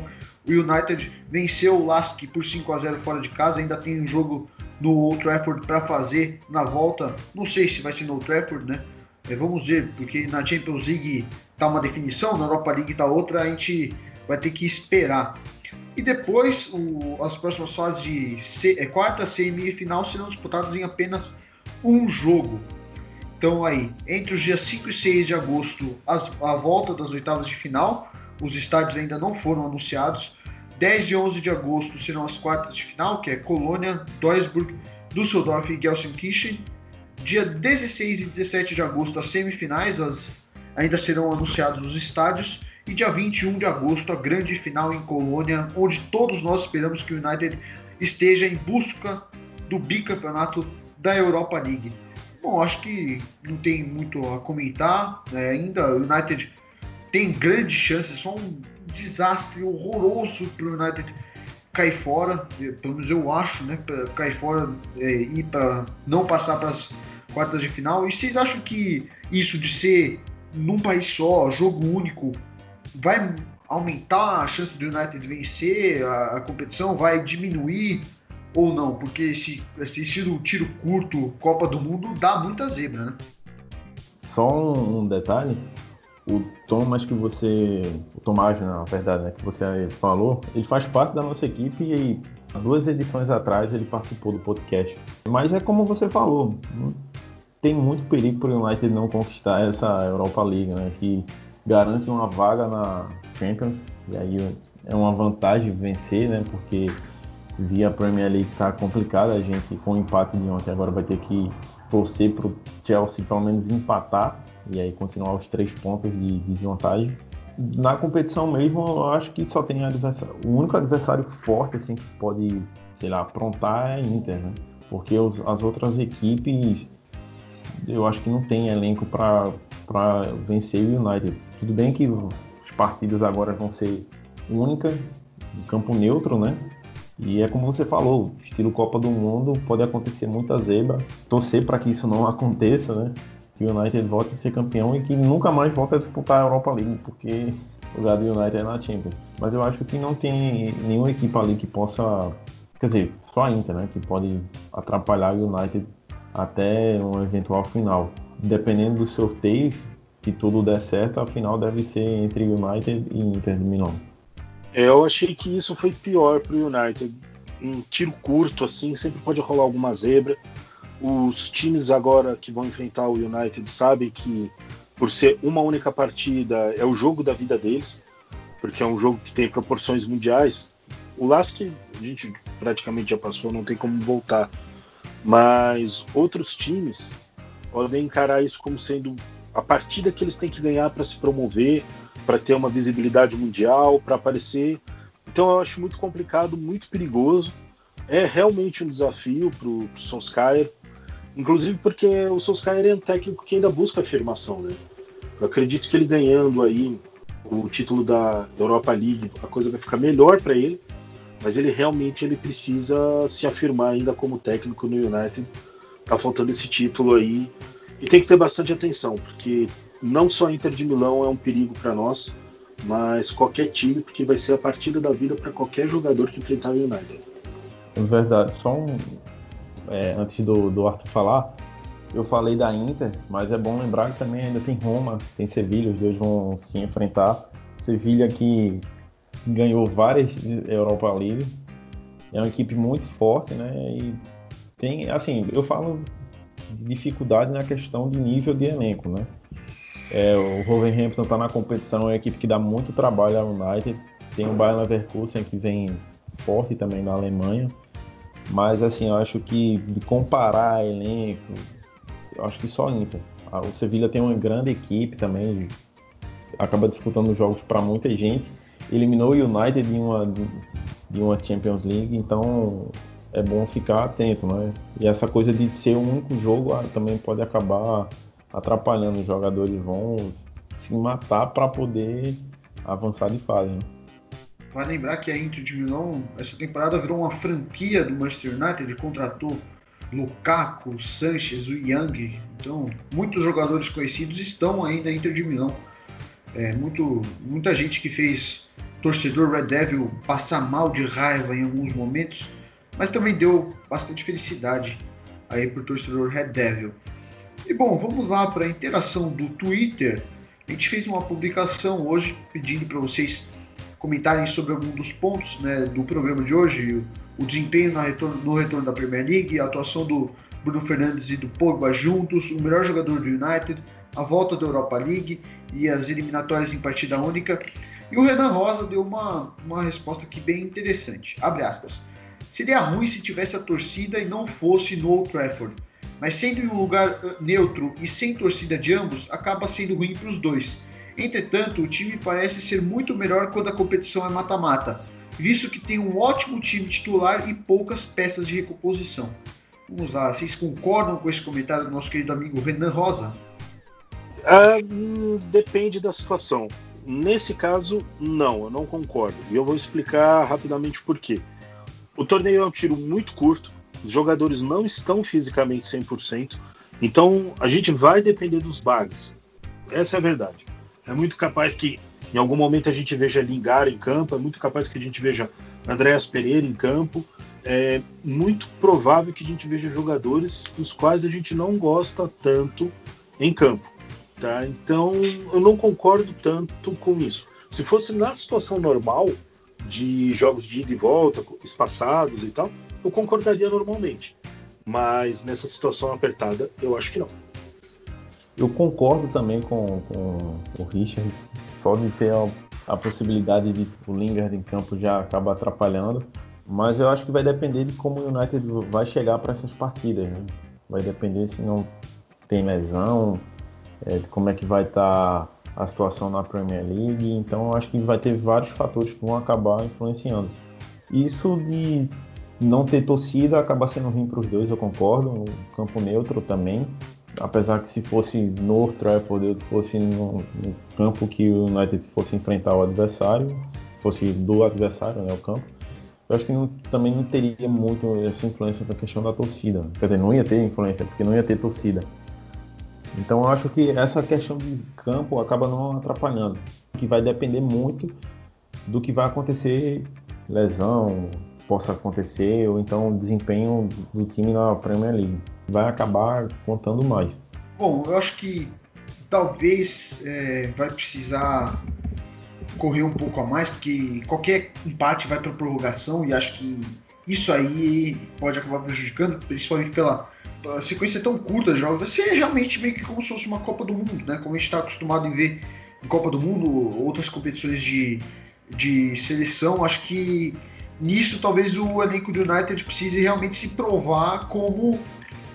o United venceu o Lask por 5 a 0 fora de casa, ainda tem um jogo no Old Trafford para fazer na volta. Não sei se vai ser no Old Trafford, né? É, vamos ver, porque na Champions League tá uma definição, na Europa League tá outra, a gente vai ter que esperar. E depois, o, as próximas fases de C, é, quarta, semifinal serão disputadas em apenas um jogo. Então aí, entre os dias 5 e 6 de agosto, as, a volta das oitavas de final, os estádios ainda não foram anunciados. 10 e 11 de agosto serão as quartas de final, que é Colônia, Duisburg, Düsseldorf e Gelsenkirchen. Dia 16 e 17 de agosto, as semifinais, as, ainda serão anunciados os estádios. E dia 21 de agosto, a grande final em Colônia, onde todos nós esperamos que o United esteja em busca do bicampeonato da Europa League. Bom, acho que não tem muito a comentar. É, ainda o United tem grandes chances, só um desastre horroroso para o United cair fora. Pelo menos eu acho, né? Cair fora é, e para não passar para as quartas de final. E vocês acham que isso de ser num país só, jogo único, vai aumentar a chance do United vencer a, a competição? Vai diminuir ou não? Porque esse, esse estilo tiro curto, Copa do Mundo, dá muita zebra, né? Só um, detalhe, o Thomas que você, o Tomás, na verdade, né, que você falou, ele faz parte da nossa equipe e duas edições atrás ele participou do podcast. Mas é como você falou, tem muito perigo para o United não conquistar essa Europa League, né, que garante uma vaga na Champions, e aí é uma vantagem vencer, né? Porque via Premier League tá complicado, a gente com o empate de ontem agora vai ter que torcer para o Chelsea pelo menos empatar e aí continuar os três pontos de desvantagem. Na competição mesmo, eu acho que só tem adversário, o único adversário forte assim que pode sei lá, aprontar é a Inter, né? Porque os, as outras equipes, eu acho que não tem elenco para vencer o United. Tudo bem que as partidas agora vão ser únicas, campo neutro, né? E é como você falou, estilo Copa do Mundo, pode acontecer muita zebra. Torcer para que isso não aconteça, né? Que o United volte a ser campeão e que nunca mais volte a disputar a Europa League, porque o lugar do United é na Champions. Mas eu acho que não tem nenhuma equipe ali que possa. Quer dizer, só a Inter, né? Que pode atrapalhar o United até um eventual final. Dependendo do sorteio, se tudo der certo, a final deve ser entre United e Inter de Milão. Eu achei que isso foi pior para o United. Um tiro curto, assim, sempre pode rolar alguma zebra. Os times agora que vão enfrentar o United sabem que, por ser uma única partida, é o jogo da vida deles, porque é um jogo que tem proporções mundiais. O Lask a gente praticamente já passou, não tem como voltar. Mas outros times podem encarar isso como sendo a partida que eles têm que ganhar para se promover, para ter uma visibilidade mundial, para aparecer. Então eu acho muito complicado, muito perigoso. É realmente um desafio para o Solskjaer, inclusive porque o Solskjaer é um técnico que ainda busca afirmação. Né? Eu acredito que ele ganhando aí o título da Europa League, a coisa vai ficar melhor para ele, mas ele realmente ele precisa se afirmar ainda como técnico no United. Tá faltando esse título aí e tem que ter bastante atenção, porque não só Inter de Milão é um perigo para nós, mas qualquer time, porque vai ser a partida da vida para qualquer jogador que enfrentar o United. É verdade. Só um. É, antes do, do Arthur falar, eu falei da Inter, mas é bom lembrar que também ainda tem Roma, tem Sevilha, os dois vão se enfrentar. Sevilha que ganhou várias Europa League, é uma equipe muito forte, né? E tem, assim, eu falo de dificuldade na questão de nível de elenco, né? É, o Wolverhampton está na competição, é uma equipe que dá muito trabalho ao United. Tem o Bayern Leverkusen que vem forte também na Alemanha. Mas assim, eu acho que de comparar elenco, eu acho que só Inter. Ah, o Sevilla tem uma grande equipe também, acaba disputando jogos para muita gente. Eliminou o United de uma, de uma Champions League, então é bom ficar atento, né? E essa coisa de ser um único jogo ah, também pode acabar atrapalhando. Os jogadores vão se matar para poder avançar de fase. Né? Vai lembrar que a Inter de Milão, essa temporada virou uma franquia do Manchester United, contratou Lukaku, Sanches, o Young. Então, muitos jogadores conhecidos estão aí na Inter de Milão. É, muito, muita gente que fez torcedor Red Devil passar mal de raiva em alguns momentos, mas também deu bastante felicidade aí pro torcedor Red Devil. E bom, vamos lá para a interação do Twitter. A gente fez uma publicação hoje pedindo para vocês comentarem sobre algum dos pontos né, do programa de hoje, o desempenho no retorno, no retorno da Premier League, a atuação do Bruno Fernandes e do Pogba juntos, o melhor jogador do United, a volta da Europa League e as eliminatórias em partida única. E o Renan Rosa deu uma, uma resposta aqui bem interessante. Abre aspas. Seria ruim se tivesse a torcida e não fosse no Old Trafford mas sendo em um lugar neutro e sem torcida de ambos, acaba sendo ruim para os dois. Entretanto, o time parece ser muito melhor quando a competição é mata-mata, visto que tem um ótimo time titular e poucas peças de recomposição. Vamos lá, vocês concordam com esse comentário do nosso querido amigo Renan Rosa? Ah, depende da situação. Nesse caso, não, eu não concordo. E eu vou explicar rapidamente por quê. O torneio é um tiro muito curto, os jogadores não estão fisicamente 100%, então a gente vai depender dos bugs. Essa é a verdade. É muito capaz que em algum momento a gente veja Lingard em campo, é muito capaz que a gente veja Andréas Pereira em campo, é muito provável que a gente veja jogadores dos quais a gente não gosta tanto em campo. Tá? Então eu não concordo tanto com isso. Se fosse na situação normal, de jogos de ida e volta, espaçados e tal, eu concordaria normalmente. Mas nessa situação apertada, eu acho que não. Eu concordo também com, com o Richard, só de ter a, a, possibilidade de o Lingard em campo já acaba atrapalhando. Mas eu acho que vai depender de como o United vai chegar para essas partidas. Né? Vai depender se não tem lesão, é, de como é que vai estar tá a situação na Premier League. Então eu acho que vai ter vários fatores que vão acabar influenciando. Isso de Não ter torcida acaba sendo ruim para os dois, eu concordo. Um campo neutro também. Apesar que se fosse no Old Trafford, fosse no, no, campo que o United fosse enfrentar o adversário, fosse do adversário, né, o campo, eu acho que não, também não teria muito essa influência da questão da torcida. Quer dizer, não ia ter influência, porque não ia ter torcida. Então eu acho que essa questão de campo acaba não atrapalhando, que vai depender muito do que vai acontecer, lesão, possa acontecer, ou então o desempenho do time na Premier League. Vai acabar contando mais. Bom, eu acho que talvez é, vai precisar correr um pouco a mais, porque qualquer empate vai para prorrogação e acho que isso aí pode acabar prejudicando, principalmente pela, pela sequência tão curta de jogos. Vai ser realmente meio que como se fosse uma Copa do Mundo, né? Como a gente está acostumado em ver em Copa do Mundo, outras competições de, de seleção. Acho que nisso talvez o elenco do United precise realmente se provar como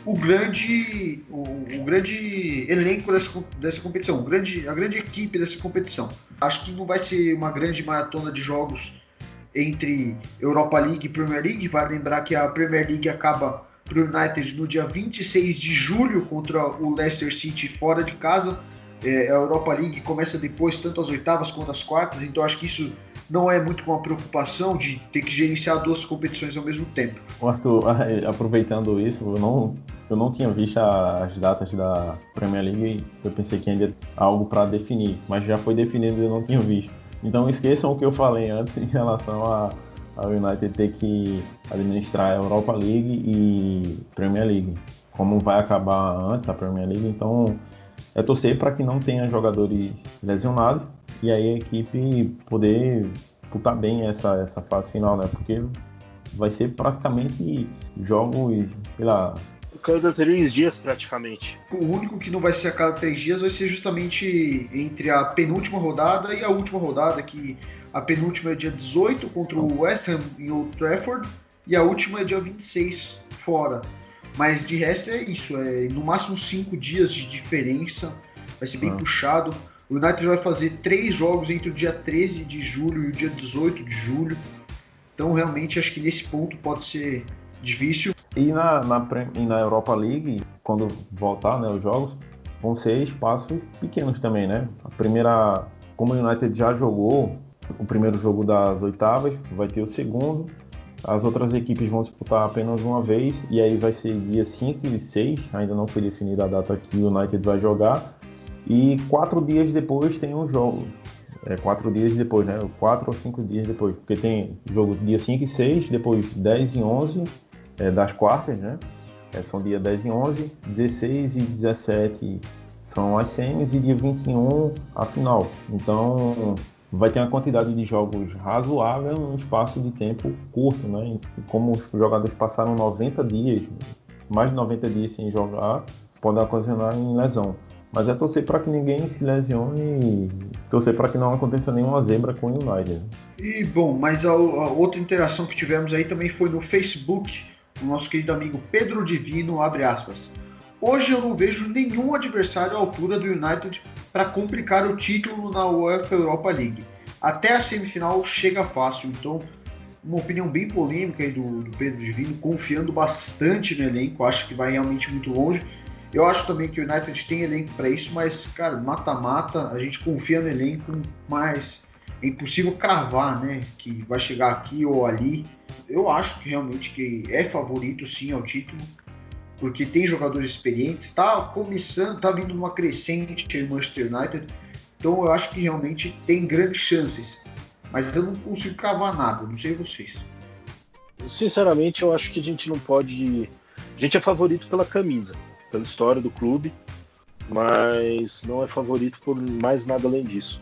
o grande, o, o, grande elenco dessa, dessa competição, o grande, a grande equipe dessa competição. Acho que não vai ser uma grande maratona de jogos entre Europa League e Premier League. Vai lembrar que a Premier League acaba para o United no dia 26 de julho contra o Leicester City fora de casa. É, a Europa League começa depois, tanto as oitavas quanto as quartas, então acho que isso não é muito uma preocupação de ter que gerenciar duas competições ao mesmo tempo. Arthur, <laughs> aproveitando isso, eu não, eu não tinha visto as datas da Premier League, eu pensei que ainda algo para definir, mas já foi definido e eu não tinha visto. Então esqueçam o que eu falei antes <laughs> em relação a, a United ter que administrar a Europa League e Premier League. Como vai acabar antes a Premier League, então é torcer para que não tenha jogadores lesionados e aí a equipe poder disputar bem essa, essa fase final, né? Porque vai ser praticamente jogos, sei lá. Cada três dias, praticamente. O único que não vai ser a cada três dias vai ser justamente entre a penúltima rodada e a última rodada, que a penúltima é dia 18 contra o West Ham em Old Trafford e a última é dia 26 fora. Mas de resto é isso, é no máximo cinco dias de diferença, vai ser bem ah. puxado. O United vai fazer três jogos entre o dia 13 de julho e o dia 18 de julho. Então, realmente, acho que nesse ponto pode ser difícil. E na, na, e na Europa League, quando voltar né, os jogos, vão ser espaços pequenos também, né? A primeira, como o United já jogou o primeiro jogo das oitavas, vai ter o segundo. As outras equipes vão disputar apenas uma vez, e aí vai ser dia 5 e 6, ainda não foi definida a data que o United vai jogar. E quatro dias depois tem um jogo. É, quatro dias depois, né? Quatro ou cinco dias depois. Porque tem jogo dia 5 e 6, depois 10 e 11 é, das quartas, né? É, são dia 10 e 11, 16 e 17 são as semis e dia 21 a final. Então vai ter uma quantidade de jogos razoável num espaço de tempo curto, né? Como os jogadores passaram 90 dias, mais de 90 dias sem jogar, pode ocasionar em lesão. Mas é torcer para que ninguém se lesione e torcer para que não aconteça nenhuma zebra com o United. E bom, mas a, a, outra interação que tivemos aí também foi no Facebook, o nosso querido amigo Pedro Divino, abre aspas. Hoje eu não vejo nenhum adversário à altura do United para complicar o título na UEFA Europa League. Até a semifinal chega fácil, então uma opinião bem polêmica aí do, do Pedro Divino, confiando bastante no elenco, acho que vai realmente muito longe eu acho também que o United tem elenco para isso, mas, cara, mata-mata, a gente confia no elenco, mas é impossível cravar, né? Que vai chegar aqui ou ali. Eu acho que realmente que é favorito sim ao título, porque tem jogadores experientes, tá começando, tá vindo uma crescente em Manchester United, então eu acho que realmente tem grandes chances. Mas eu não consigo cravar nada, não sei vocês. Sinceramente, eu acho que a gente não pode. A gente é favorito pela camisa pela história do clube, mas não é favorito por mais nada além disso.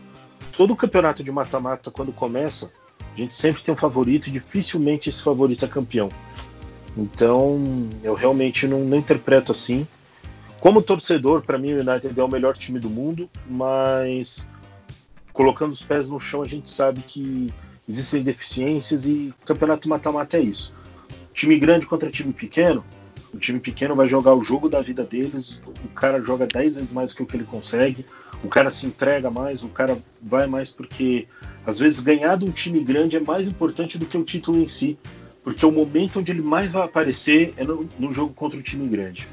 Todo campeonato de mata-mata, quando começa, a gente sempre tem um favorito e dificilmente esse favorito é campeão. Então, eu realmente não, não interpreto assim. Como torcedor, para mim o United é o melhor time do mundo, mas colocando os pés no chão, a gente sabe que existem deficiências e campeonato mata-mata é isso. Time grande contra time pequeno, o time pequeno vai jogar o jogo da vida deles, o cara joga 10 vezes mais que o que ele consegue, o cara se entrega mais, o cara vai mais porque às vezes ganhar de um time grande é mais importante do que o título em si. porque o momento onde ele mais vai aparecer é no, no jogo contra o time grande.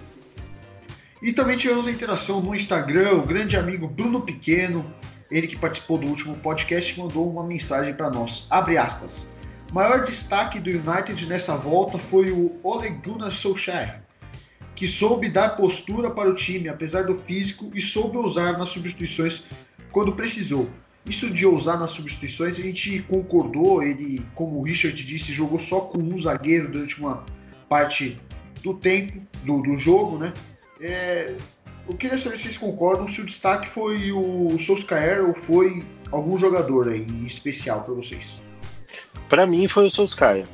E também tivemos a interação no Instagram, o grande amigo Bruno Pequeno, ele que participou do último podcast, mandou uma mensagem para nós. Abre aspas. Maior destaque do United nessa volta foi o Ole Gunnar Solskjaer, que soube dar postura para o time, apesar do físico, e soube usar nas substituições quando precisou. Isso de ousar nas substituições, a gente concordou. Ele, como o Richard disse, jogou só com um zagueiro durante uma parte do tempo do, do jogo, né? É, eu queria saber se vocês concordam se o destaque foi o Solskjaer ou foi algum jogador aí especial para vocês. Para mim foi o Solskjaer.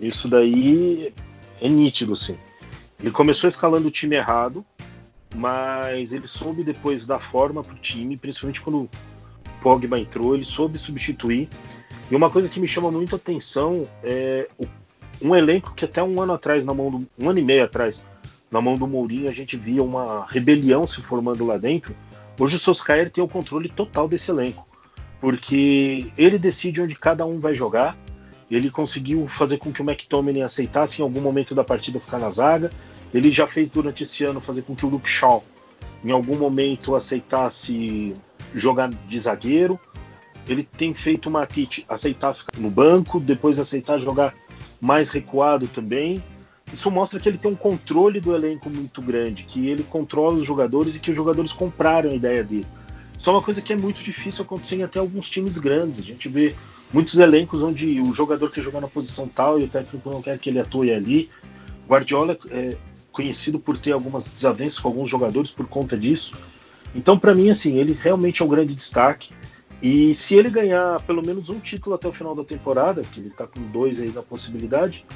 Isso daí é nítido, sim. Ele começou escalando o time errado, mas ele soube depois dar forma para o time, principalmente quando Pogba entrou, ele soube substituir. E uma coisa que me chama muito atenção é um elenco que até um ano atrás, na mão do, um ano e meio atrás, na mão do Mourinho, a gente via uma rebelião se formando lá dentro. Hoje o Solskjaer tem o controle total desse elenco, porque ele decide onde cada um vai jogar. Ele conseguiu fazer com que o McTominay aceitasse em algum momento da partida ficar na zaga. Ele já fez durante esse ano fazer com que o Luke Shaw em algum momento aceitasse jogar de zagueiro. Ele tem feito uma kit aceitar ficar no banco, depois aceitar jogar mais recuado também. Isso mostra que ele tem um controle do elenco muito grande, que ele controla os jogadores e que os jogadores compraram a ideia dele. Isso é uma coisa que é muito difícil acontecer em até alguns times grandes. A gente vê muitos elencos onde o jogador quer jogar na posição tal e o técnico não quer que ele atue ali. Guardiola é conhecido por ter algumas desavenças com alguns jogadores por conta disso. Então, para mim, assim, ele realmente é um grande destaque. E se ele ganhar pelo menos um título até o final da temporada, que ele está com dois aí na possibilidade,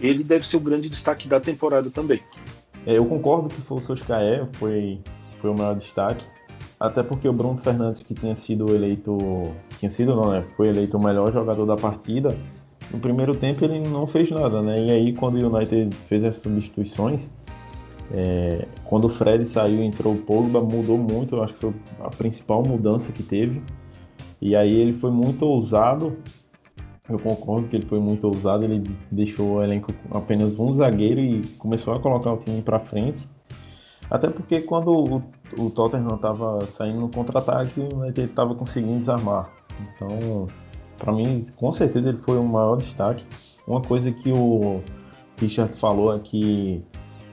ele deve ser o grande destaque da temporada também. É, eu concordo que foi o Soscaé, foi, foi o maior destaque. Até porque o Bruno Fernandes, que tinha sido eleito. Tinha sido não, né? Foi eleito o melhor jogador da partida. No primeiro tempo ele não fez nada, né? E aí quando o United fez as substituições, é, quando o Fred saiu entrou o Pogba, mudou muito, eu acho que foi a principal mudança que teve. E aí ele foi muito ousado, eu concordo que ele foi muito ousado, ele deixou o elenco apenas um zagueiro e começou a colocar o time para frente. Até porque quando o, Tottenham estava saindo no contra-ataque, ele estava conseguindo desarmar. Então, para mim, com certeza ele foi o maior destaque. Uma coisa que o Richard falou é que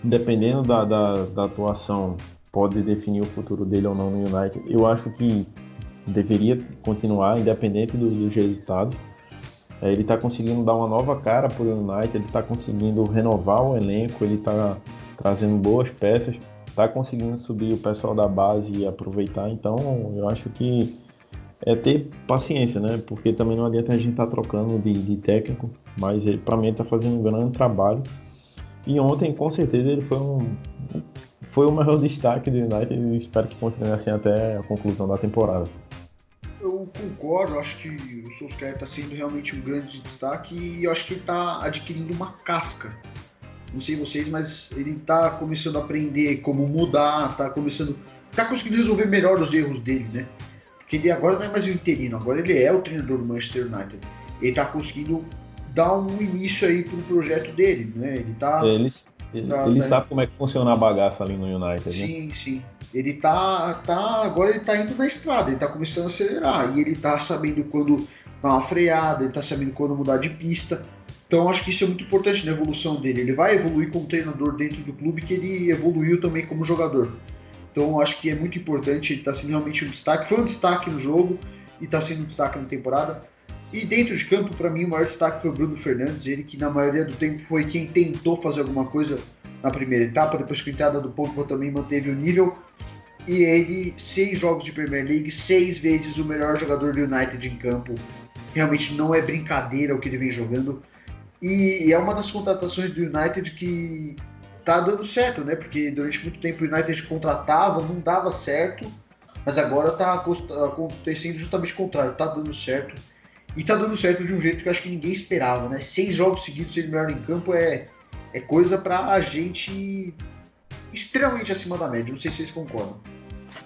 dependendo da, da, da, atuação, pode definir o futuro dele ou não no United. Eu acho que deveria continuar, independente do, dos resultados. É, ele está conseguindo dar uma nova cara para o United, ele está conseguindo renovar o elenco, ele está trazendo boas peças, está conseguindo subir o pessoal da base e aproveitar. Então, eu acho que é ter paciência, né? Porque também não adianta a gente estar tá trocando de, de técnico, mas ele, para mim, está fazendo um grande trabalho e ontem, com certeza, ele foi um foi o maior <laughs> destaque do United e espero que continue assim até a conclusão da temporada. Eu concordo, acho que o Solskjaer está sendo realmente um grande destaque e acho que ele está adquirindo uma casca. Não sei vocês, mas ele está começando a aprender como mudar, está começando, está conseguindo resolver melhor os erros dele, né? Porque ele agora não é mais o interino, agora ele é o treinador do Manchester United. Ele está conseguindo dar um início aí para o projeto dele, né? Ele tá. Ele, ele, tá, ele tá... sabe como é que funciona a bagaça ali no United, sim, né? Sim, sim. Ele tá, tá. Agora ele tá indo na estrada, ele tá começando a acelerar. E ele tá sabendo quando dar uma freada, ele tá sabendo quando mudar de pista. Então acho que isso é muito importante na evolução dele. Ele vai evoluir como treinador dentro do clube que ele evoluiu também como jogador. Então acho que é muito importante, ele está sendo realmente um destaque. Foi um destaque no jogo e está sendo um destaque na temporada. E dentro de campo, para mim, o maior destaque foi o Bruno Fernandes, ele que na maioria do tempo foi quem tentou fazer alguma coisa na primeira etapa, depois que a entrada do Pogba também manteve o nível. E ele, seis jogos de Premier League, seis vezes o melhor jogador do United em campo. Realmente não é brincadeira o que ele vem jogando. E é uma das contratações do United que tá dando certo, né? Porque durante muito tempo o United contratava, não dava certo, mas agora tá acontecendo justamente o contrário, tá dando certo e tá dando certo de um jeito que eu acho que ninguém esperava, né? Seis jogos seguidos sendo melhor em campo é, é coisa pra gente extremamente acima da média. Não sei se vocês concordam.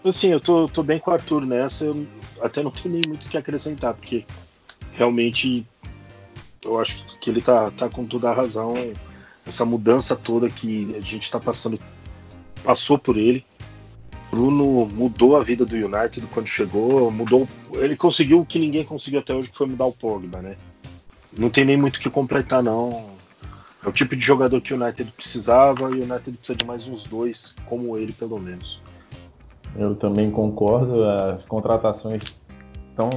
Assim, eu tô, tô bem com o Arthur nessa. Eu até não tenho nem muito o que acrescentar, porque realmente Eu acho que ele tá, tá com toda a razão. Essa mudança toda que a gente está passando, passou por ele. Bruno mudou a vida do United quando chegou, mudou, ele conseguiu o que ninguém conseguiu até hoje, que foi mudar o Pogba, né? Não tem nem muito o que completar não. É o tipo de jogador que o United precisava e o United precisa de mais uns dois como ele, pelo menos. Eu também concordo, as contratações estão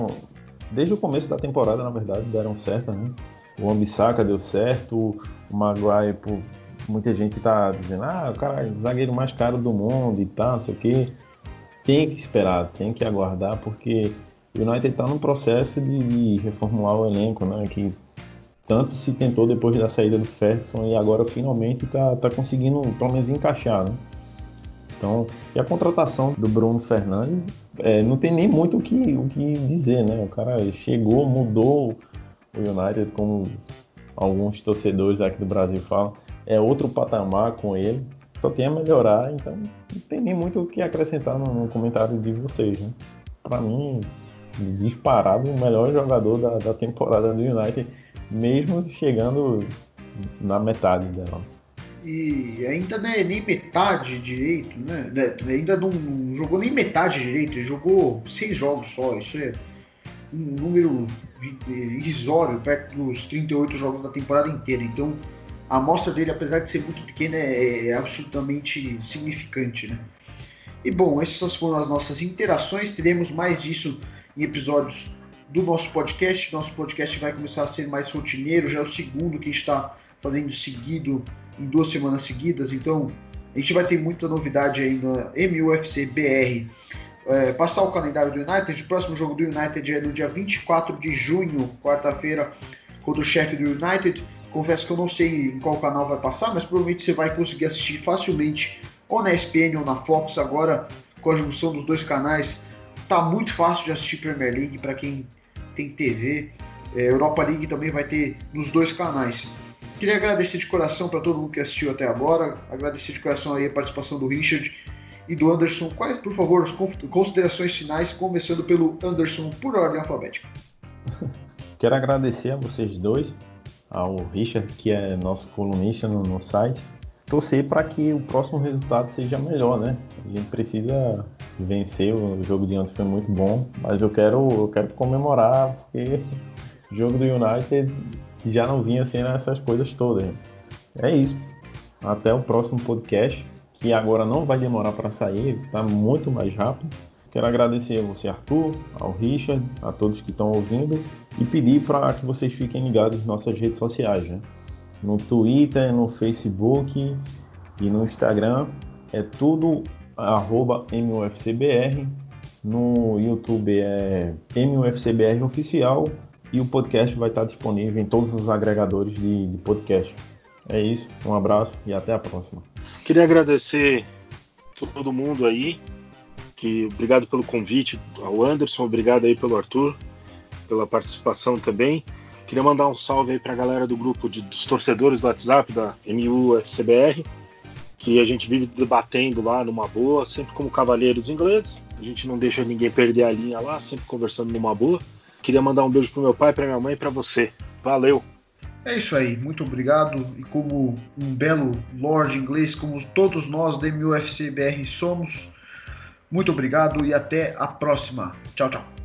desde o começo da temporada, na verdade, deram certo, né? O Ambissaca deu certo, o Maguire, muita gente está dizendo, ah, o cara é o zagueiro mais caro do mundo e tal, não sei o quê. Tem que esperar, tem que aguardar, porque o United está num processo de, de, reformular o elenco, né? Que tanto se tentou depois da saída do Ferguson e agora finalmente está tá conseguindo pelo menos encaixar, né? Então, e a contratação do Bruno Fernandes, é, não tem nem muito o que, o que dizer, né? O cara chegou, mudou o United, como alguns torcedores aqui do Brasil falam, é outro patamar com ele, só tem a melhorar, então não tem nem muito o que acrescentar no, no comentário de vocês, né? Para mim, disparado o melhor jogador da, da temporada do United, mesmo chegando na metade dela e ainda não é nem metade direito, né? né? Ainda não jogou nem metade direito, ele jogou seis jogos só, isso é um número irrisório, perto dos 38 jogos da temporada inteira. Então a amostra dele, apesar de ser muito pequena, é, é absolutamente significante, né? E bom, essas foram as nossas interações, teremos mais disso em episódios do nosso podcast. Nosso podcast vai começar a ser mais rotineiro, já é o segundo que está fazendo seguido em duas semanas seguidas, então a gente vai ter muita novidade aí na MUFC BR. É, passar o calendário do United, o próximo jogo do United é no dia 24 de junho, quarta-feira, contra o chefe do United. Confesso que eu não sei em qual canal vai passar, mas provavelmente você vai conseguir assistir facilmente ou na ESPN ou na Fox agora, com a junção dos dois canais. Tá muito fácil de assistir Premier League para quem tem TV. É, Europa League também vai ter nos dois canais. Queria agradecer de coração para todo mundo que assistiu até agora, agradecer de coração aí a participação do Richard e do Anderson. Quais, por favor, considerações finais, começando pelo Anderson por ordem alfabética. <laughs> Quero agradecer a vocês dois, ao Richard, que é nosso colunista no, no site. Torcer para que o próximo resultado seja melhor, né? A gente precisa vencer, o jogo de ontem foi muito bom, mas eu quero, eu quero comemorar, porque o <laughs> jogo do United já não vinha sendo essas coisas todas. É isso. Até o próximo podcast, que agora não vai demorar para sair, está muito mais rápido. Quero agradecer a você, Arthur, ao Richard, a todos que estão ouvindo e pedir para que vocês fiquem ligados nas nossas redes sociais, né? no Twitter, no Facebook e no Instagram. É tudo arroba MUFCBR. No YouTube é MUFCBR Oficial e o podcast vai estar disponível em todos os agregadores de, de podcast. É isso, um abraço e até a próxima. Queria agradecer todo mundo aí, que obrigado pelo convite ao Anderson, obrigado aí pelo Arthur, pela participação também. Queria mandar um salve aí para a galera do grupo de, dos torcedores do WhatsApp da MUFCBR, que a gente vive debatendo lá numa boa, sempre como cavaleiros ingleses. A gente não deixa ninguém perder a linha lá, sempre conversando numa boa. Queria mandar um beijo pro meu pai, pra minha mãe e pra você. Valeu! É isso aí, muito obrigado. E como um belo Lord inglês, como todos nós da MUFC BR somos, muito obrigado e até a próxima. Tchau, tchau.